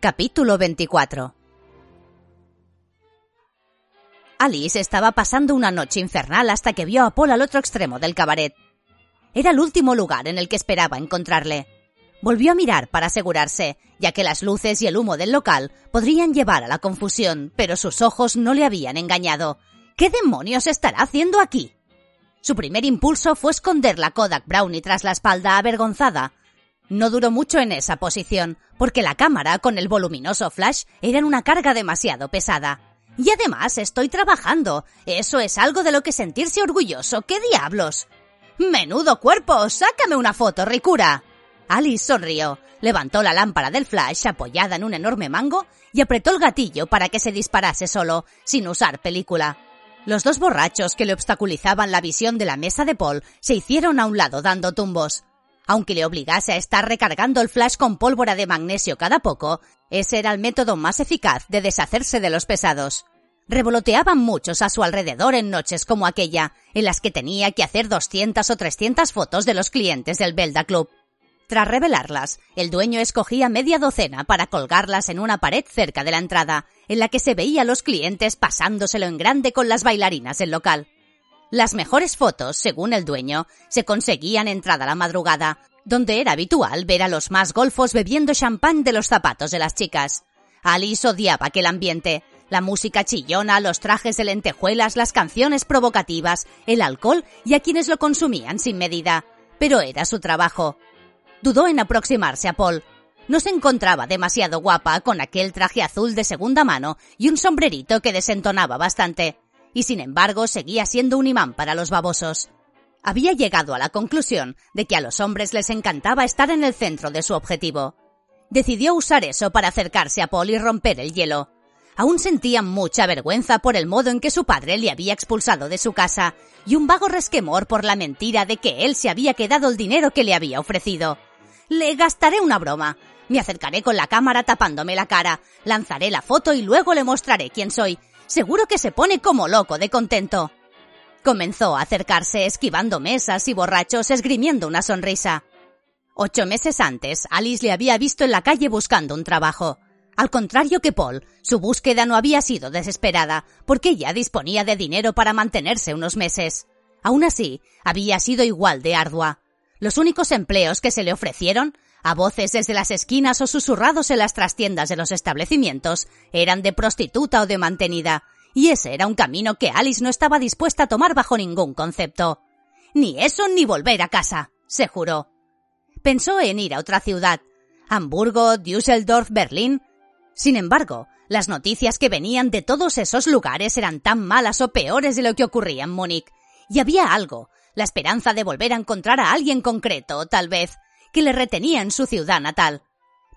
Capítulo 24 Alice estaba pasando una noche infernal hasta que vio a Paul al otro extremo del cabaret. Era el último lugar en el que esperaba encontrarle. Volvió a mirar para asegurarse, ya que las luces y el humo del local podrían llevar a la confusión, pero sus ojos no le habían engañado. ¿Qué demonios estará haciendo aquí? Su primer impulso fue esconder la Kodak Brownie tras la espalda avergonzada, no duró mucho en esa posición, porque la cámara con el voluminoso flash era una carga demasiado pesada. Y además estoy trabajando. Eso es algo de lo que sentirse orgulloso. ¿Qué diablos? Menudo cuerpo. Sácame una foto, Ricura. Alice sonrió, levantó la lámpara del flash apoyada en un enorme mango y apretó el gatillo para que se disparase solo, sin usar película. Los dos borrachos que le obstaculizaban la visión de la mesa de Paul se hicieron a un lado dando tumbos. Aunque le obligase a estar recargando el flash con pólvora de magnesio cada poco, ese era el método más eficaz de deshacerse de los pesados. Revoloteaban muchos a su alrededor en noches como aquella, en las que tenía que hacer 200 o 300 fotos de los clientes del Belda Club. Tras revelarlas, el dueño escogía media docena para colgarlas en una pared cerca de la entrada, en la que se veía a los clientes pasándoselo en grande con las bailarinas del local. Las mejores fotos, según el dueño, se conseguían entrada la madrugada, donde era habitual ver a los más golfos bebiendo champán de los zapatos de las chicas. Alice odiaba aquel ambiente, la música chillona, los trajes de lentejuelas, las canciones provocativas, el alcohol y a quienes lo consumían sin medida. Pero era su trabajo. Dudó en aproximarse a Paul. No se encontraba demasiado guapa con aquel traje azul de segunda mano y un sombrerito que desentonaba bastante y sin embargo seguía siendo un imán para los babosos. Había llegado a la conclusión de que a los hombres les encantaba estar en el centro de su objetivo. Decidió usar eso para acercarse a Paul y romper el hielo. Aún sentía mucha vergüenza por el modo en que su padre le había expulsado de su casa y un vago resquemor por la mentira de que él se había quedado el dinero que le había ofrecido. Le gastaré una broma. Me acercaré con la cámara tapándome la cara, lanzaré la foto y luego le mostraré quién soy, Seguro que se pone como loco de contento. Comenzó a acercarse esquivando mesas y borrachos esgrimiendo una sonrisa. Ocho meses antes, Alice le había visto en la calle buscando un trabajo. Al contrario que Paul, su búsqueda no había sido desesperada, porque ya disponía de dinero para mantenerse unos meses. Aún así, había sido igual de ardua. Los únicos empleos que se le ofrecieron a voces desde las esquinas o susurrados en las trastiendas de los establecimientos, eran de prostituta o de mantenida, y ese era un camino que Alice no estaba dispuesta a tomar bajo ningún concepto. Ni eso ni volver a casa, se juró. Pensó en ir a otra ciudad, Hamburgo, Düsseldorf, Berlín. Sin embargo, las noticias que venían de todos esos lugares eran tan malas o peores de lo que ocurría en Múnich. Y había algo, la esperanza de volver a encontrar a alguien concreto, tal vez, que le retenía en su ciudad natal.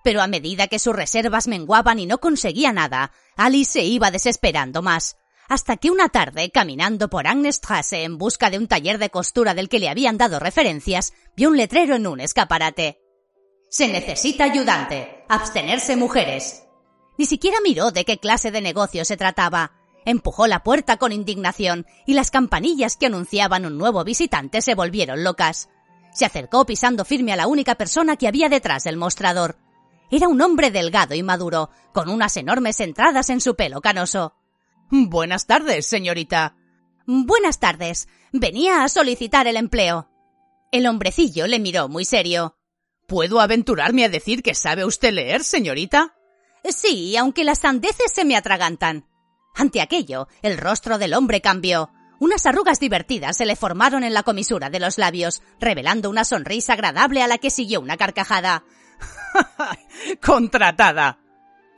Pero a medida que sus reservas menguaban y no conseguía nada, Alice se iba desesperando más. Hasta que una tarde, caminando por Agnestrasse en busca de un taller de costura del que le habían dado referencias, vio un letrero en un escaparate. Se necesita ayudante. Abstenerse mujeres. Ni siquiera miró de qué clase de negocio se trataba. Empujó la puerta con indignación y las campanillas que anunciaban un nuevo visitante se volvieron locas. Se acercó pisando firme a la única persona que había detrás del mostrador. Era un hombre delgado y maduro, con unas enormes entradas en su pelo canoso. Buenas tardes, señorita. Buenas tardes. Venía a solicitar el empleo. El hombrecillo le miró muy serio. ¿Puedo aventurarme a decir que sabe usted leer, señorita? Sí, aunque las sandeces se me atragantan. Ante aquello, el rostro del hombre cambió. Unas arrugas divertidas se le formaron en la comisura de los labios, revelando una sonrisa agradable a la que siguió una carcajada. ¡Contratada!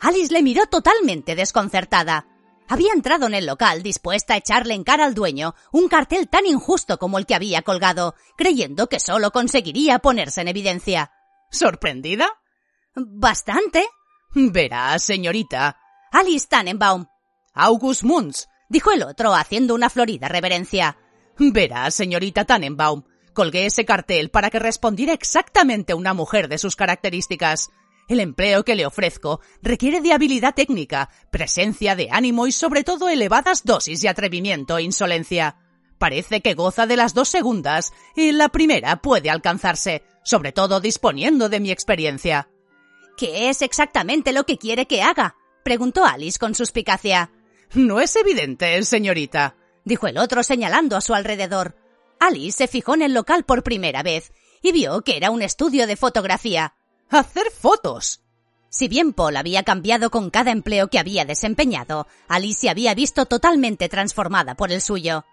Alice le miró totalmente desconcertada. Había entrado en el local dispuesta a echarle en cara al dueño un cartel tan injusto como el que había colgado, creyendo que solo conseguiría ponerse en evidencia. ¿Sorprendida? Bastante. Verá, señorita. Alice Tannenbaum. August Munz, dijo el otro haciendo una florida reverencia. Verá, señorita Tannenbaum. Colgué ese cartel para que respondiera exactamente una mujer de sus características. El empleo que le ofrezco requiere de habilidad técnica, presencia de ánimo y sobre todo elevadas dosis de atrevimiento e insolencia. Parece que goza de las dos segundas y la primera puede alcanzarse, sobre todo disponiendo de mi experiencia. ¿Qué es exactamente lo que quiere que haga? preguntó Alice con suspicacia. No es evidente, señorita, dijo el otro señalando a su alrededor. Alice se fijó en el local por primera vez y vio que era un estudio de fotografía. ¡Hacer fotos! Si bien Paul había cambiado con cada empleo que había desempeñado, Alice se había visto totalmente transformada por el suyo.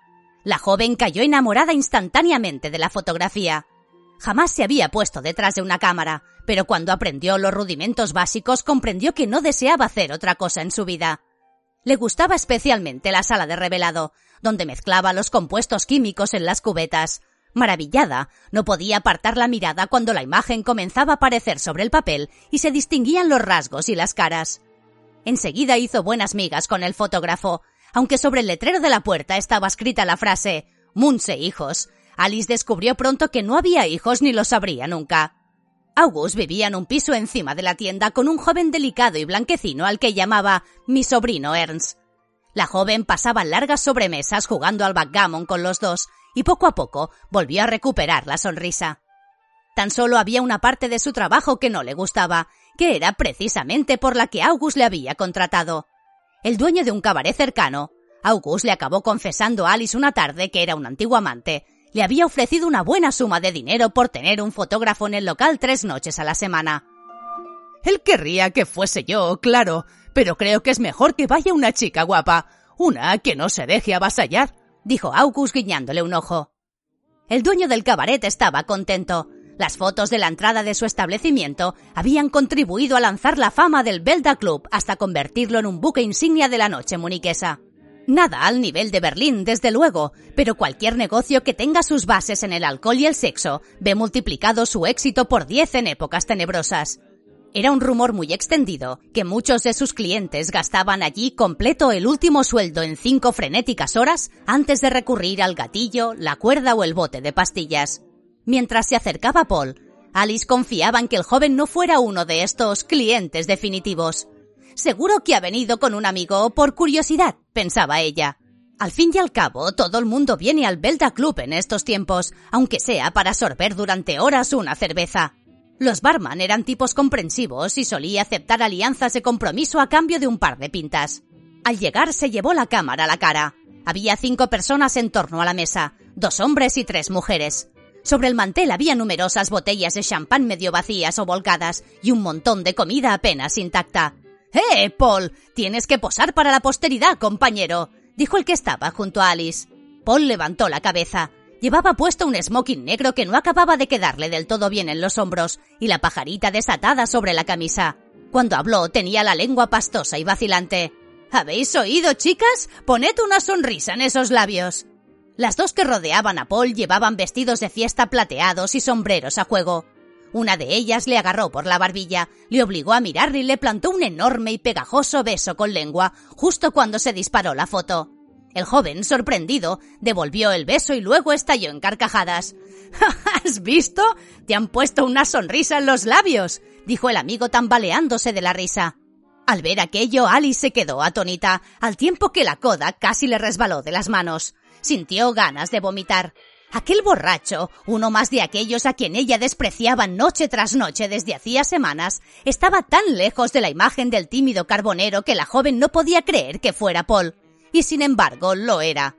La joven cayó enamorada instantáneamente de la fotografía. Jamás se había puesto detrás de una cámara, pero cuando aprendió los rudimentos básicos comprendió que no deseaba hacer otra cosa en su vida. Le gustaba especialmente la sala de revelado, donde mezclaba los compuestos químicos en las cubetas. Maravillada, no podía apartar la mirada cuando la imagen comenzaba a aparecer sobre el papel y se distinguían los rasgos y las caras. Enseguida hizo buenas migas con el fotógrafo, aunque sobre el letrero de la puerta estaba escrita la frase Munse hijos. Alice descubrió pronto que no había hijos ni lo sabría nunca. August vivía en un piso encima de la tienda con un joven delicado y blanquecino al que llamaba mi sobrino Ernst. La joven pasaba largas sobremesas jugando al backgammon con los dos y poco a poco volvió a recuperar la sonrisa. Tan solo había una parte de su trabajo que no le gustaba, que era precisamente por la que August le había contratado. El dueño de un cabaret cercano, August le acabó confesando a Alice una tarde que era un antiguo amante, le había ofrecido una buena suma de dinero por tener un fotógrafo en el local tres noches a la semana. Él querría que fuese yo, claro, pero creo que es mejor que vaya una chica guapa, una que no se deje avasallar, dijo August guiñándole un ojo. El dueño del cabaret estaba contento. Las fotos de la entrada de su establecimiento habían contribuido a lanzar la fama del Belda Club hasta convertirlo en un buque insignia de la noche muniquesa. Nada al nivel de Berlín, desde luego, pero cualquier negocio que tenga sus bases en el alcohol y el sexo ve multiplicado su éxito por diez en épocas tenebrosas. Era un rumor muy extendido que muchos de sus clientes gastaban allí completo el último sueldo en cinco frenéticas horas antes de recurrir al gatillo, la cuerda o el bote de pastillas. Mientras se acercaba Paul, Alice confiaba en que el joven no fuera uno de estos clientes definitivos. Seguro que ha venido con un amigo por curiosidad, pensaba ella. Al fin y al cabo, todo el mundo viene al Belda Club en estos tiempos, aunque sea para sorber durante horas una cerveza. Los barman eran tipos comprensivos y solía aceptar alianzas de compromiso a cambio de un par de pintas. Al llegar se llevó la cámara a la cara. Había cinco personas en torno a la mesa, dos hombres y tres mujeres. Sobre el mantel había numerosas botellas de champán medio vacías o volcadas y un montón de comida apenas intacta. ¡Eh, Paul! Tienes que posar para la posteridad, compañero, dijo el que estaba junto a Alice. Paul levantó la cabeza. Llevaba puesto un smoking negro que no acababa de quedarle del todo bien en los hombros y la pajarita desatada sobre la camisa. Cuando habló tenía la lengua pastosa y vacilante. ¿Habéis oído, chicas? Poned una sonrisa en esos labios. Las dos que rodeaban a Paul llevaban vestidos de fiesta plateados y sombreros a juego. Una de ellas le agarró por la barbilla, le obligó a mirar y le plantó un enorme y pegajoso beso con lengua justo cuando se disparó la foto. El joven, sorprendido, devolvió el beso y luego estalló en carcajadas. ¿Has visto? Te han puesto una sonrisa en los labios, dijo el amigo tambaleándose de la risa. Al ver aquello, Alice se quedó atónita, al tiempo que la coda casi le resbaló de las manos. Sintió ganas de vomitar. Aquel borracho, uno más de aquellos a quien ella despreciaba noche tras noche desde hacía semanas, estaba tan lejos de la imagen del tímido carbonero que la joven no podía creer que fuera Paul y sin embargo lo era.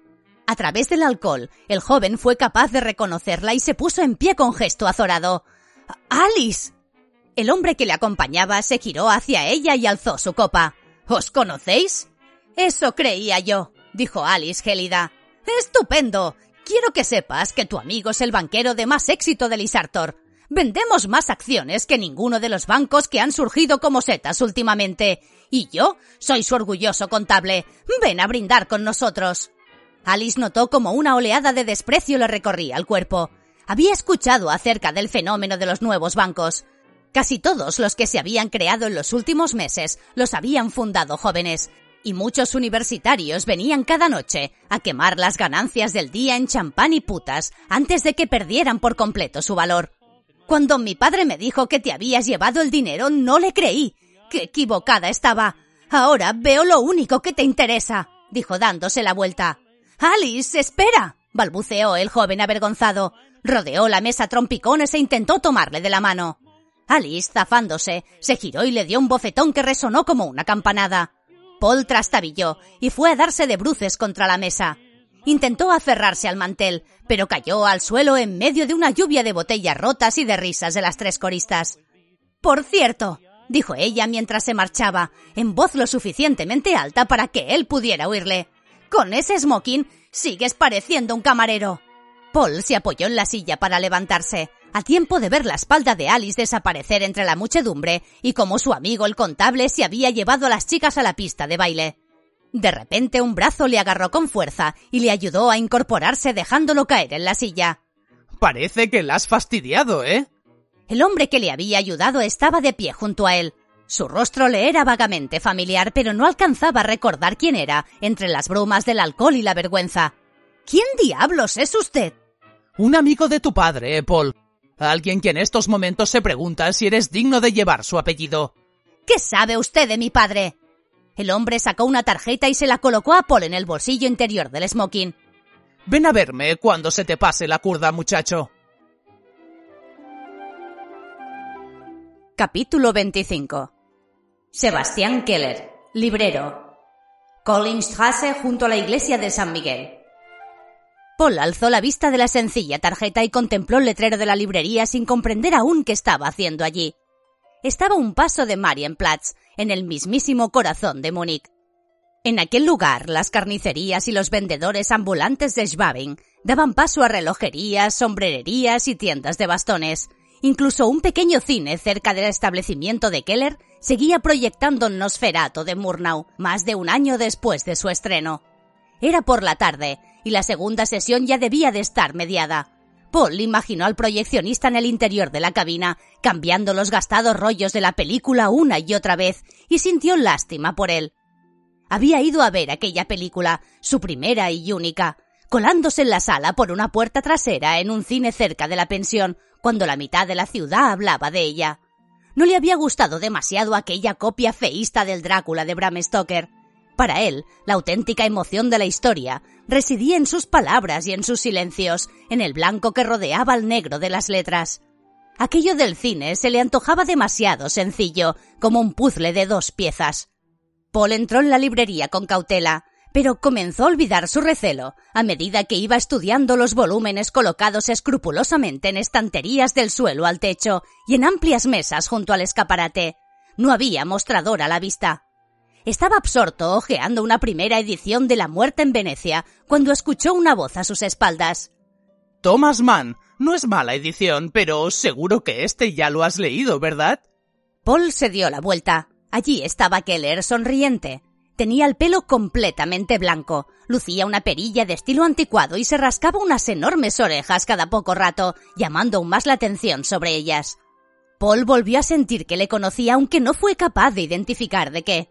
A través del alcohol, el joven fue capaz de reconocerla y se puso en pie con gesto azorado. ¡Alice! El hombre que le acompañaba se giró hacia ella y alzó su copa. ¿Os conocéis? Eso creía yo, dijo Alice gélida. ¡Estupendo! Quiero que sepas que tu amigo es el banquero de más éxito de Lisartor. Vendemos más acciones que ninguno de los bancos que han surgido como setas últimamente. Y yo soy su orgulloso contable. Ven a brindar con nosotros. Alice notó como una oleada de desprecio le recorría el cuerpo. Había escuchado acerca del fenómeno de los nuevos bancos. Casi todos los que se habían creado en los últimos meses los habían fundado jóvenes, y muchos universitarios venían cada noche a quemar las ganancias del día en champán y putas antes de que perdieran por completo su valor. Cuando mi padre me dijo que te habías llevado el dinero, no le creí. ¡Qué equivocada estaba! Ahora veo lo único que te interesa, dijo dándose la vuelta. Alice, espera, balbuceó el joven avergonzado. Rodeó la mesa trompicones e intentó tomarle de la mano. Alice, zafándose, se giró y le dio un bofetón que resonó como una campanada. Paul trastabilló y fue a darse de bruces contra la mesa. Intentó aferrarse al mantel, pero cayó al suelo en medio de una lluvia de botellas rotas y de risas de las tres coristas. Por cierto, dijo ella mientras se marchaba, en voz lo suficientemente alta para que él pudiera oírle. Con ese smoking sigues pareciendo un camarero. Paul se apoyó en la silla para levantarse, a tiempo de ver la espalda de Alice desaparecer entre la muchedumbre y como su amigo el contable se había llevado a las chicas a la pista de baile. De repente un brazo le agarró con fuerza y le ayudó a incorporarse dejándolo caer en la silla. Parece que la has fastidiado, ¿eh? El hombre que le había ayudado estaba de pie junto a él. Su rostro le era vagamente familiar, pero no alcanzaba a recordar quién era entre las brumas del alcohol y la vergüenza. ¿Quién diablos es usted? Un amigo de tu padre, eh, Paul. Alguien que en estos momentos se pregunta si eres digno de llevar su apellido. ¿Qué sabe usted de mi padre? El hombre sacó una tarjeta y se la colocó a Paul en el bolsillo interior del smoking. Ven a verme cuando se te pase la curda, muchacho. Capítulo 25 Sebastián Keller, librero. Collingstrasse junto a la iglesia de San Miguel. Paul alzó la vista de la sencilla tarjeta y contempló el letrero de la librería sin comprender aún qué estaba haciendo allí. Estaba un paso de Marienplatz, en el mismísimo corazón de Múnich. En aquel lugar, las carnicerías y los vendedores ambulantes de Schwabing daban paso a relojerías, sombrererías y tiendas de bastones. Incluso un pequeño cine cerca del establecimiento de Keller seguía proyectando Nosferato de Murnau, más de un año después de su estreno. Era por la tarde, y la segunda sesión ya debía de estar mediada. Paul imaginó al proyeccionista en el interior de la cabina, cambiando los gastados rollos de la película una y otra vez, y sintió lástima por él. Había ido a ver aquella película, su primera y única, colándose en la sala por una puerta trasera en un cine cerca de la pensión, cuando la mitad de la ciudad hablaba de ella. No le había gustado demasiado aquella copia feísta del Drácula de Bram Stoker. Para él, la auténtica emoción de la historia residía en sus palabras y en sus silencios, en el blanco que rodeaba al negro de las letras. Aquello del cine se le antojaba demasiado sencillo, como un puzzle de dos piezas. Paul entró en la librería con cautela, pero comenzó a olvidar su recelo a medida que iba estudiando los volúmenes colocados escrupulosamente en estanterías del suelo al techo y en amplias mesas junto al escaparate. No había mostrador a la vista. Estaba absorto hojeando una primera edición de La muerte en Venecia cuando escuchó una voz a sus espaldas. Thomas Mann, no es mala edición, pero seguro que este ya lo has leído, ¿verdad? Paul se dio la vuelta. Allí estaba Keller sonriente. Tenía el pelo completamente blanco, lucía una perilla de estilo anticuado y se rascaba unas enormes orejas cada poco rato, llamando aún más la atención sobre ellas. Paul volvió a sentir que le conocía aunque no fue capaz de identificar de qué.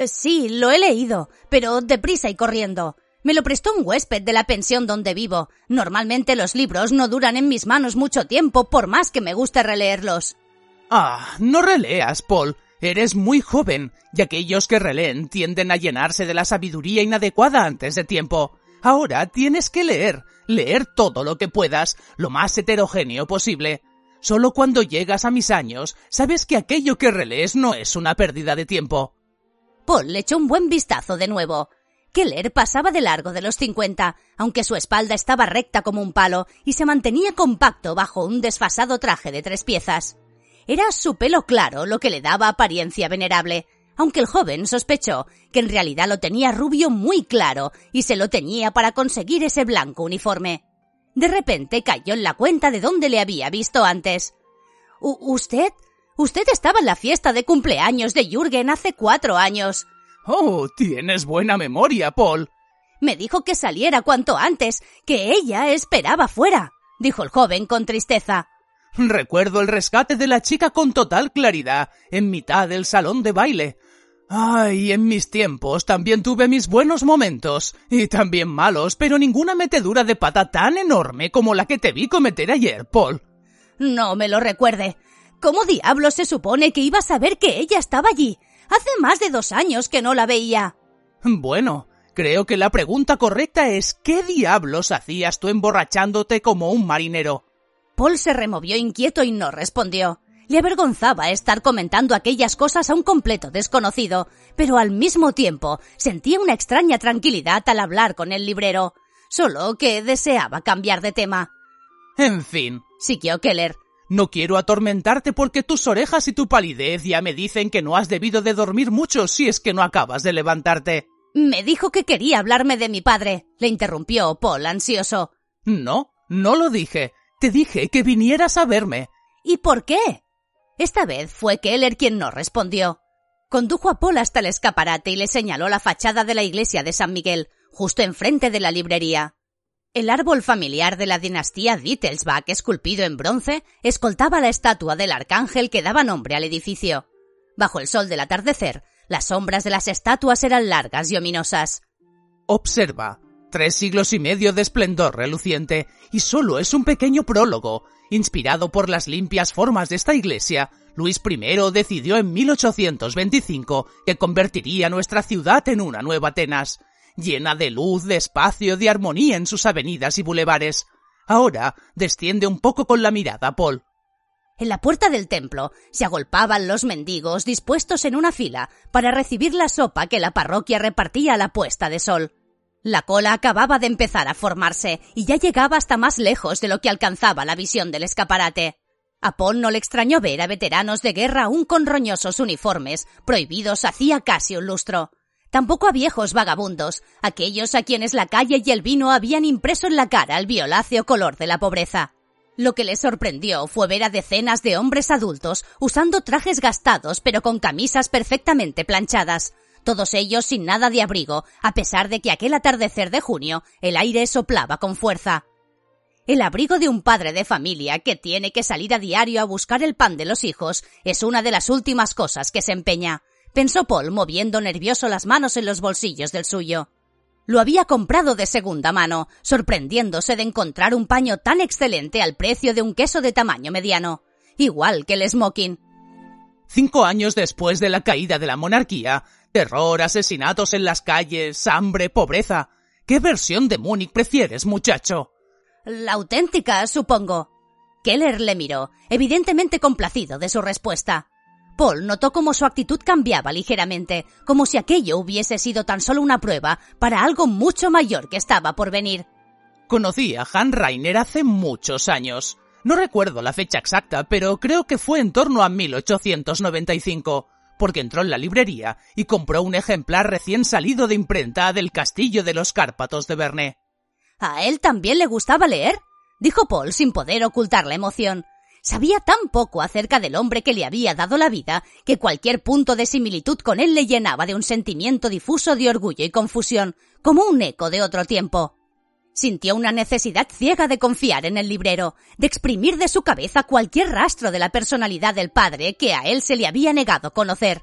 Eh, sí, lo he leído, pero deprisa y corriendo. Me lo prestó un huésped de la pensión donde vivo. Normalmente los libros no duran en mis manos mucho tiempo, por más que me guste releerlos. Ah, no releas, Paul. Eres muy joven, y aquellos que releen tienden a llenarse de la sabiduría inadecuada antes de tiempo. Ahora tienes que leer, leer todo lo que puedas, lo más heterogéneo posible. Solo cuando llegas a mis años, sabes que aquello que relees no es una pérdida de tiempo. Paul le echó un buen vistazo de nuevo. Keller pasaba de largo de los cincuenta, aunque su espalda estaba recta como un palo y se mantenía compacto bajo un desfasado traje de tres piezas. Era su pelo claro lo que le daba apariencia venerable, aunque el joven sospechó que en realidad lo tenía rubio muy claro y se lo tenía para conseguir ese blanco uniforme. De repente cayó en la cuenta de dónde le había visto antes. ¿Usted? Usted estaba en la fiesta de cumpleaños de Jürgen hace cuatro años. Oh, tienes buena memoria, Paul. Me dijo que saliera cuanto antes, que ella esperaba fuera, dijo el joven con tristeza. Recuerdo el rescate de la chica con total claridad, en mitad del salón de baile. Ay, en mis tiempos también tuve mis buenos momentos, y también malos, pero ninguna metedura de pata tan enorme como la que te vi cometer ayer, Paul. No me lo recuerde. ¿Cómo diablos se supone que iba a saber que ella estaba allí? Hace más de dos años que no la veía. Bueno, creo que la pregunta correcta es ¿qué diablos hacías tú emborrachándote como un marinero? Paul se removió inquieto y no respondió. Le avergonzaba estar comentando aquellas cosas a un completo desconocido, pero al mismo tiempo sentía una extraña tranquilidad al hablar con el librero, solo que deseaba cambiar de tema. En fin, siguió Keller, no quiero atormentarte porque tus orejas y tu palidez ya me dicen que no has debido de dormir mucho si es que no acabas de levantarte. Me dijo que quería hablarme de mi padre, le interrumpió Paul ansioso. No, no lo dije. Te dije que vinieras a verme. ¿Y por qué? Esta vez fue Keller quien no respondió. Condujo a Paul hasta el escaparate y le señaló la fachada de la iglesia de San Miguel, justo enfrente de la librería. El árbol familiar de la dinastía Wittelsbach, esculpido en bronce, escoltaba la estatua del arcángel que daba nombre al edificio. Bajo el sol del atardecer, las sombras de las estatuas eran largas y ominosas. Observa. Tres siglos y medio de esplendor reluciente, y solo es un pequeño prólogo. Inspirado por las limpias formas de esta iglesia, Luis I decidió en 1825 que convertiría nuestra ciudad en una nueva Atenas llena de luz, de espacio, de armonía en sus avenidas y bulevares. Ahora desciende un poco con la mirada, Paul. En la puerta del templo se agolpaban los mendigos dispuestos en una fila para recibir la sopa que la parroquia repartía a la puesta de sol. La cola acababa de empezar a formarse y ya llegaba hasta más lejos de lo que alcanzaba la visión del escaparate. A Paul no le extrañó ver a veteranos de guerra aún con roñosos uniformes, prohibidos hacía casi un lustro. Tampoco a viejos vagabundos, aquellos a quienes la calle y el vino habían impreso en la cara el violáceo color de la pobreza. Lo que les sorprendió fue ver a decenas de hombres adultos usando trajes gastados pero con camisas perfectamente planchadas, todos ellos sin nada de abrigo, a pesar de que aquel atardecer de junio el aire soplaba con fuerza. El abrigo de un padre de familia que tiene que salir a diario a buscar el pan de los hijos es una de las últimas cosas que se empeña pensó Paul moviendo nervioso las manos en los bolsillos del suyo. Lo había comprado de segunda mano, sorprendiéndose de encontrar un paño tan excelente al precio de un queso de tamaño mediano, igual que el smoking. Cinco años después de la caída de la monarquía, terror, asesinatos en las calles, hambre, pobreza. ¿Qué versión de Múnich prefieres, muchacho? La auténtica, supongo. Keller le miró, evidentemente complacido de su respuesta. Paul notó cómo su actitud cambiaba ligeramente, como si aquello hubiese sido tan solo una prueba para algo mucho mayor que estaba por venir. Conocí a Han Rainer hace muchos años. No recuerdo la fecha exacta, pero creo que fue en torno a 1895, porque entró en la librería y compró un ejemplar recién salido de imprenta del Castillo de los Cárpatos de Verne. ¿A él también le gustaba leer? dijo Paul sin poder ocultar la emoción. Sabía tan poco acerca del hombre que le había dado la vida que cualquier punto de similitud con él le llenaba de un sentimiento difuso de orgullo y confusión, como un eco de otro tiempo. Sintió una necesidad ciega de confiar en el librero, de exprimir de su cabeza cualquier rastro de la personalidad del padre que a él se le había negado conocer.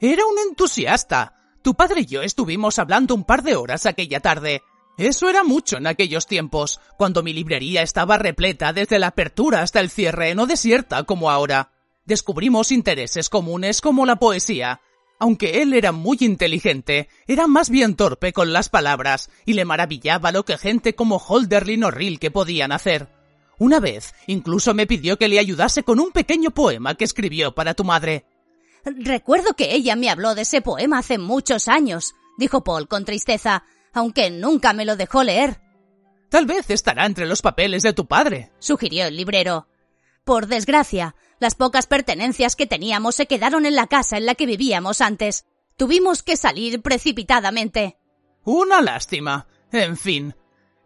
Era un entusiasta. Tu padre y yo estuvimos hablando un par de horas aquella tarde. Eso era mucho en aquellos tiempos, cuando mi librería estaba repleta desde la apertura hasta el cierre, no desierta como ahora. Descubrimos intereses comunes como la poesía. Aunque él era muy inteligente, era más bien torpe con las palabras y le maravillaba lo que gente como Holderlin o Rilke podían hacer. Una vez, incluso me pidió que le ayudase con un pequeño poema que escribió para tu madre. Recuerdo que ella me habló de ese poema hace muchos años, dijo Paul con tristeza aunque nunca me lo dejó leer. Tal vez estará entre los papeles de tu padre, sugirió el librero. Por desgracia, las pocas pertenencias que teníamos se quedaron en la casa en la que vivíamos antes. Tuvimos que salir precipitadamente. Una lástima. En fin.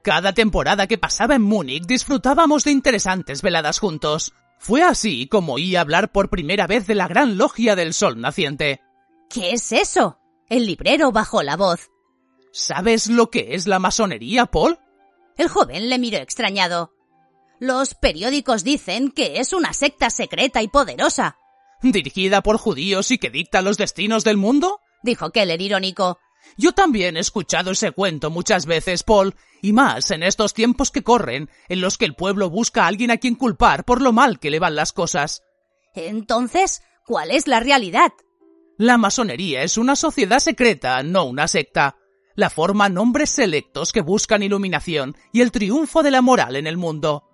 Cada temporada que pasaba en Múnich disfrutábamos de interesantes veladas juntos. Fue así como oí hablar por primera vez de la gran logia del sol naciente. ¿Qué es eso? El librero bajó la voz. ¿Sabes lo que es la masonería, Paul? El joven le miró extrañado. Los periódicos dicen que es una secta secreta y poderosa. ¿Dirigida por judíos y que dicta los destinos del mundo? dijo Keller irónico. Yo también he escuchado ese cuento muchas veces, Paul, y más en estos tiempos que corren, en los que el pueblo busca a alguien a quien culpar por lo mal que le van las cosas. Entonces, ¿cuál es la realidad? La masonería es una sociedad secreta, no una secta. La forman hombres selectos que buscan iluminación y el triunfo de la moral en el mundo.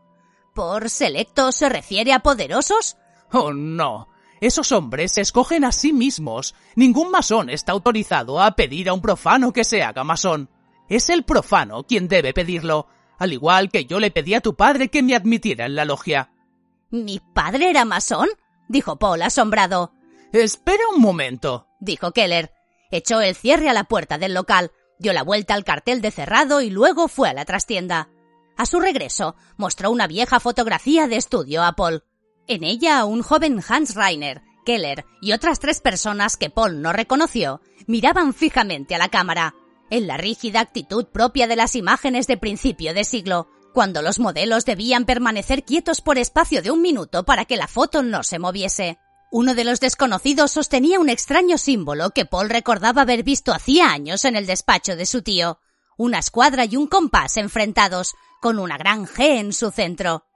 ¿Por selectos se refiere a poderosos? Oh, no. Esos hombres se escogen a sí mismos. Ningún masón está autorizado a pedir a un profano que se haga masón. Es el profano quien debe pedirlo, al igual que yo le pedí a tu padre que me admitiera en la logia. ¿Mi padre era masón? dijo Paul asombrado. Espera un momento, dijo Keller. Echó el cierre a la puerta del local, dio la vuelta al cartel de cerrado y luego fue a la trastienda. A su regreso, mostró una vieja fotografía de estudio a Paul. En ella, un joven Hans Reiner, Keller y otras tres personas que Paul no reconoció miraban fijamente a la cámara, en la rígida actitud propia de las imágenes de principio de siglo, cuando los modelos debían permanecer quietos por espacio de un minuto para que la foto no se moviese. Uno de los desconocidos sostenía un extraño símbolo que Paul recordaba haber visto hacía años en el despacho de su tío, una escuadra y un compás enfrentados, con una gran G en su centro.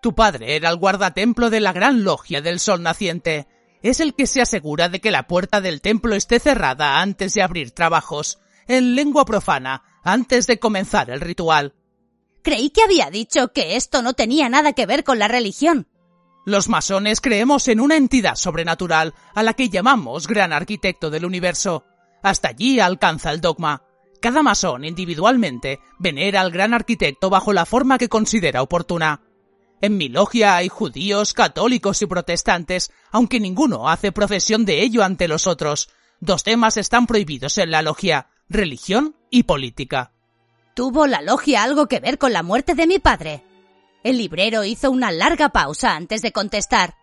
Tu padre era el guardatemplo de la gran logia del sol naciente. Es el que se asegura de que la puerta del templo esté cerrada antes de abrir trabajos, en lengua profana, antes de comenzar el ritual. Creí que había dicho que esto no tenía nada que ver con la religión. Los masones creemos en una entidad sobrenatural a la que llamamos gran arquitecto del universo. Hasta allí alcanza el dogma. Cada masón individualmente venera al gran arquitecto bajo la forma que considera oportuna. En mi logia hay judíos, católicos y protestantes, aunque ninguno hace profesión de ello ante los otros. Dos temas están prohibidos en la logia, religión y política. ¿Tuvo la logia algo que ver con la muerte de mi padre? El librero hizo una larga pausa antes de contestar.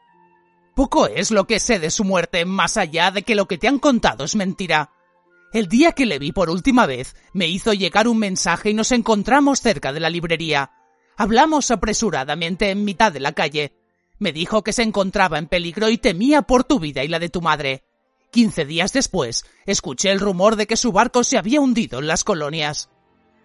Poco es lo que sé de su muerte, más allá de que lo que te han contado es mentira. El día que le vi por última vez, me hizo llegar un mensaje y nos encontramos cerca de la librería. Hablamos apresuradamente en mitad de la calle. Me dijo que se encontraba en peligro y temía por tu vida y la de tu madre. Quince días después, escuché el rumor de que su barco se había hundido en las colonias.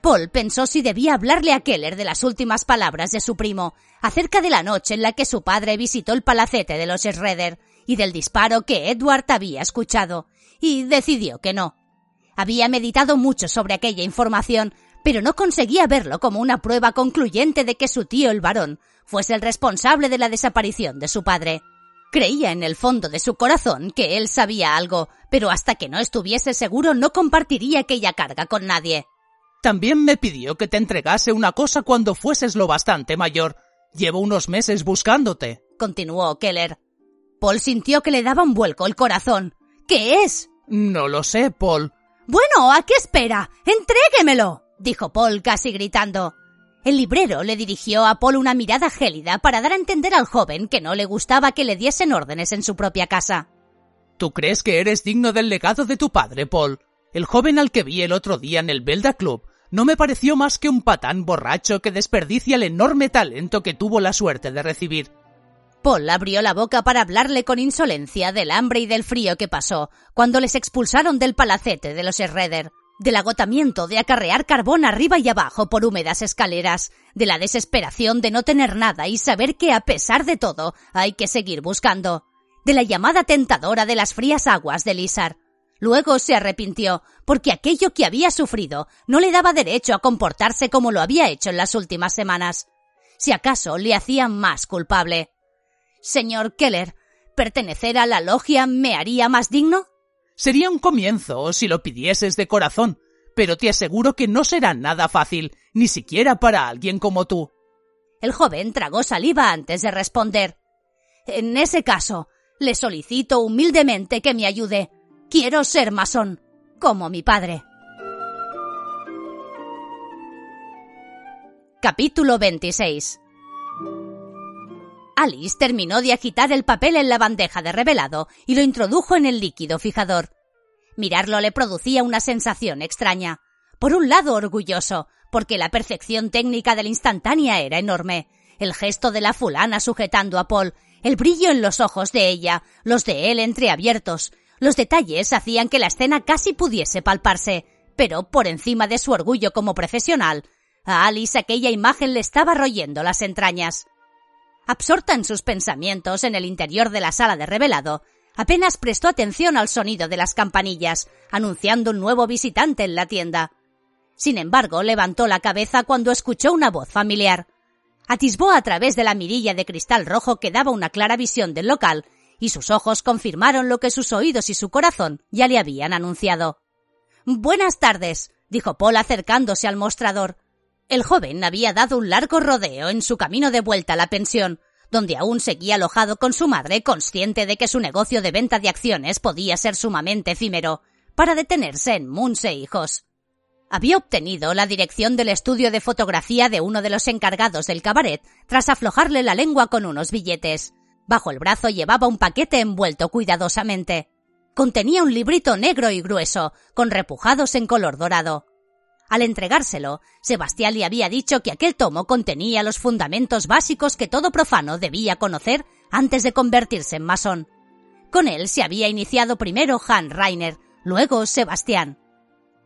Paul pensó si debía hablarle a Keller de las últimas palabras de su primo, acerca de la noche en la que su padre visitó el palacete de los Schroeder y del disparo que Edward había escuchado, y decidió que no. Había meditado mucho sobre aquella información, pero no conseguía verlo como una prueba concluyente de que su tío el varón fuese el responsable de la desaparición de su padre. Creía en el fondo de su corazón que él sabía algo, pero hasta que no estuviese seguro no compartiría aquella carga con nadie. También me pidió que te entregase una cosa cuando fueses lo bastante mayor. Llevo unos meses buscándote, continuó Keller. Paul sintió que le daba un vuelco el corazón. ¿Qué es? No lo sé, Paul. Bueno, ¿a qué espera? Entréguemelo dijo Paul casi gritando. El librero le dirigió a Paul una mirada gélida para dar a entender al joven que no le gustaba que le diesen órdenes en su propia casa. ¿Tú crees que eres digno del legado de tu padre, Paul? El joven al que vi el otro día en el Belda Club no me pareció más que un patán borracho que desperdicia el enorme talento que tuvo la suerte de recibir. Paul abrió la boca para hablarle con insolencia del hambre y del frío que pasó cuando les expulsaron del palacete de los Schroeder del agotamiento de acarrear carbón arriba y abajo por húmedas escaleras, de la desesperación de no tener nada y saber que a pesar de todo hay que seguir buscando, de la llamada tentadora de las frías aguas de Lizar. Luego se arrepintió, porque aquello que había sufrido no le daba derecho a comportarse como lo había hecho en las últimas semanas. Si acaso le hacía más culpable. Señor Keller, ¿pertenecer a la logia me haría más digno? Sería un comienzo si lo pidieses de corazón, pero te aseguro que no será nada fácil, ni siquiera para alguien como tú. El joven tragó saliva antes de responder. En ese caso, le solicito humildemente que me ayude. Quiero ser masón, como mi padre. Capítulo 26 Alice terminó de agitar el papel en la bandeja de revelado y lo introdujo en el líquido fijador. Mirarlo le producía una sensación extraña. Por un lado orgulloso, porque la perfección técnica de la instantánea era enorme. El gesto de la fulana sujetando a Paul, el brillo en los ojos de ella, los de él entreabiertos. Los detalles hacían que la escena casi pudiese palparse, pero por encima de su orgullo como profesional, a Alice aquella imagen le estaba royendo las entrañas. Absorta en sus pensamientos en el interior de la sala de revelado, apenas prestó atención al sonido de las campanillas, anunciando un nuevo visitante en la tienda. Sin embargo, levantó la cabeza cuando escuchó una voz familiar. Atisbó a través de la mirilla de cristal rojo que daba una clara visión del local, y sus ojos confirmaron lo que sus oídos y su corazón ya le habían anunciado. Buenas tardes, dijo Paul acercándose al mostrador. El joven había dado un largo rodeo en su camino de vuelta a la pensión, donde aún seguía alojado con su madre, consciente de que su negocio de venta de acciones podía ser sumamente efímero, para detenerse en Munse Hijos. Había obtenido la dirección del estudio de fotografía de uno de los encargados del cabaret tras aflojarle la lengua con unos billetes. Bajo el brazo llevaba un paquete envuelto cuidadosamente. Contenía un librito negro y grueso, con repujados en color dorado. Al entregárselo, Sebastián le había dicho que aquel tomo contenía los fundamentos básicos que todo profano debía conocer antes de convertirse en masón. Con él se había iniciado primero Han Rainer, luego Sebastián.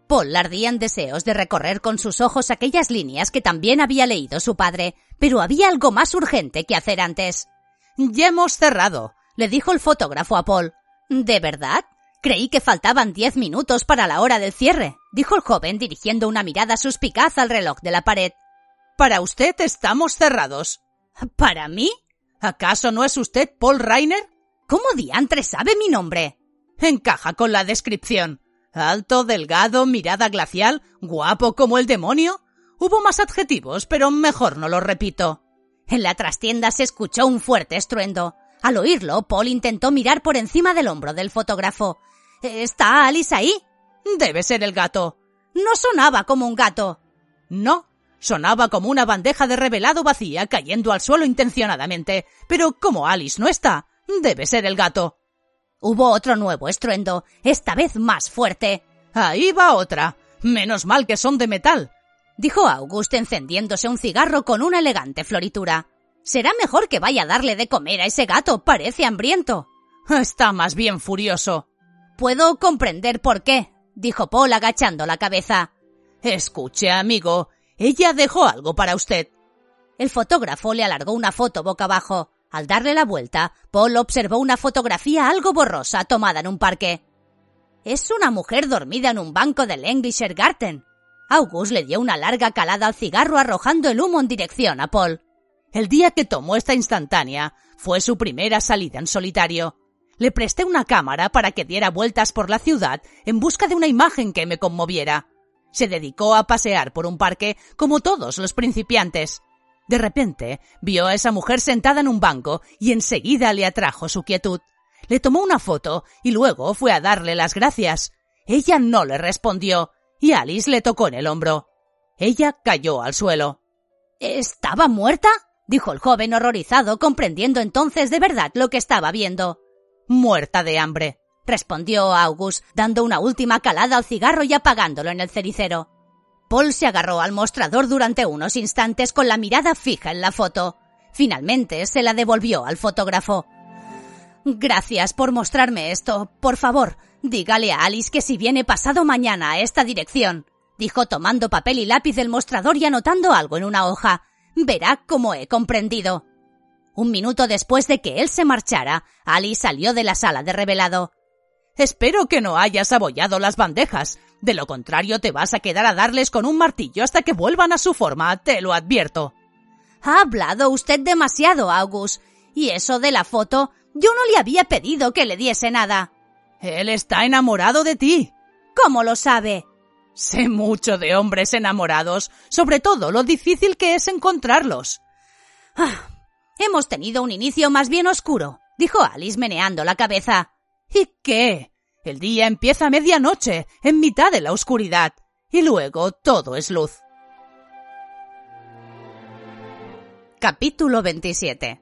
Paul ardía deseos de recorrer con sus ojos aquellas líneas que también había leído su padre, pero había algo más urgente que hacer antes. Ya hemos cerrado, le dijo el fotógrafo a Paul. ¿De verdad? Creí que faltaban diez minutos para la hora del cierre, dijo el joven dirigiendo una mirada suspicaz al reloj de la pared. Para usted estamos cerrados. ¿Para mí? ¿Acaso no es usted Paul Rainer? ¿Cómo diantre sabe mi nombre? Encaja con la descripción. Alto, delgado, mirada glacial, guapo como el demonio. Hubo más adjetivos, pero mejor no lo repito. En la trastienda se escuchó un fuerte estruendo. Al oírlo, Paul intentó mirar por encima del hombro del fotógrafo. ¿Está Alice ahí? Debe ser el gato. No sonaba como un gato. No, sonaba como una bandeja de revelado vacía cayendo al suelo intencionadamente. Pero como Alice no está, debe ser el gato. Hubo otro nuevo estruendo, esta vez más fuerte. Ahí va otra. Menos mal que son de metal, dijo August encendiéndose un cigarro con una elegante floritura. Será mejor que vaya a darle de comer a ese gato, parece hambriento. Está más bien furioso. Puedo comprender por qué, dijo Paul agachando la cabeza. Escuche, amigo, ella dejó algo para usted. El fotógrafo le alargó una foto boca abajo. Al darle la vuelta, Paul observó una fotografía algo borrosa tomada en un parque. Es una mujer dormida en un banco del Englisher Garten. August le dio una larga calada al cigarro arrojando el humo en dirección a Paul. El día que tomó esta instantánea fue su primera salida en solitario. Le presté una cámara para que diera vueltas por la ciudad en busca de una imagen que me conmoviera. Se dedicó a pasear por un parque como todos los principiantes. De repente vio a esa mujer sentada en un banco y enseguida le atrajo su quietud. Le tomó una foto y luego fue a darle las gracias. Ella no le respondió y Alice le tocó en el hombro. Ella cayó al suelo. ¿Estaba muerta? dijo el joven horrorizado, comprendiendo entonces de verdad lo que estaba viendo. Muerta de hambre, respondió August, dando una última calada al cigarro y apagándolo en el cericero. Paul se agarró al mostrador durante unos instantes con la mirada fija en la foto. Finalmente se la devolvió al fotógrafo. Gracias por mostrarme esto. Por favor, dígale a Alice que si viene pasado mañana a esta dirección, dijo tomando papel y lápiz del mostrador y anotando algo en una hoja. Verá cómo he comprendido. Un minuto después de que él se marchara, Alice salió de la sala de revelado. Espero que no hayas abollado las bandejas. De lo contrario, te vas a quedar a darles con un martillo hasta que vuelvan a su forma, te lo advierto. Ha hablado usted demasiado, August. Y eso de la foto, yo no le había pedido que le diese nada. Él está enamorado de ti. ¿Cómo lo sabe? Sé mucho de hombres enamorados, sobre todo lo difícil que es encontrarlos. Ah, hemos tenido un inicio más bien oscuro, dijo Alice meneando la cabeza. ¿Y qué? El día empieza a medianoche, en mitad de la oscuridad, y luego todo es luz. Capítulo 27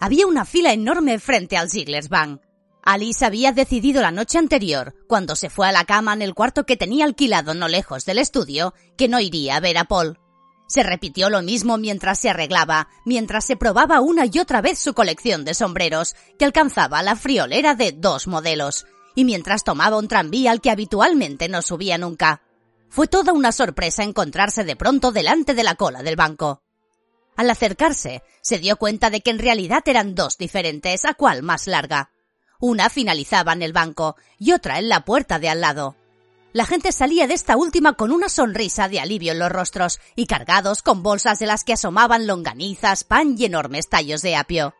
Había una fila enorme frente al Ziegler's Bank. Alice había decidido la noche anterior, cuando se fue a la cama en el cuarto que tenía alquilado no lejos del estudio, que no iría a ver a Paul. Se repitió lo mismo mientras se arreglaba, mientras se probaba una y otra vez su colección de sombreros, que alcanzaba la friolera de dos modelos, y mientras tomaba un tranvía al que habitualmente no subía nunca. Fue toda una sorpresa encontrarse de pronto delante de la cola del banco. Al acercarse, se dio cuenta de que en realidad eran dos diferentes, a cual más larga. Una finalizaba en el banco y otra en la puerta de al lado. La gente salía de esta última con una sonrisa de alivio en los rostros y cargados con bolsas de las que asomaban longanizas, pan y enormes tallos de apio.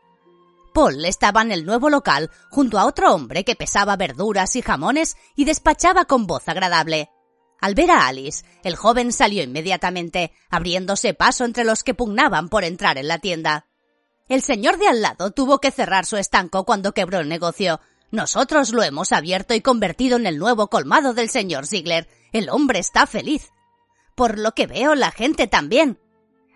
Paul estaba en el nuevo local junto a otro hombre que pesaba verduras y jamones y despachaba con voz agradable. Al ver a Alice, el joven salió inmediatamente, abriéndose paso entre los que pugnaban por entrar en la tienda. El señor de al lado tuvo que cerrar su estanco cuando quebró el negocio. Nosotros lo hemos abierto y convertido en el nuevo colmado del señor Ziegler. El hombre está feliz. Por lo que veo, la gente también.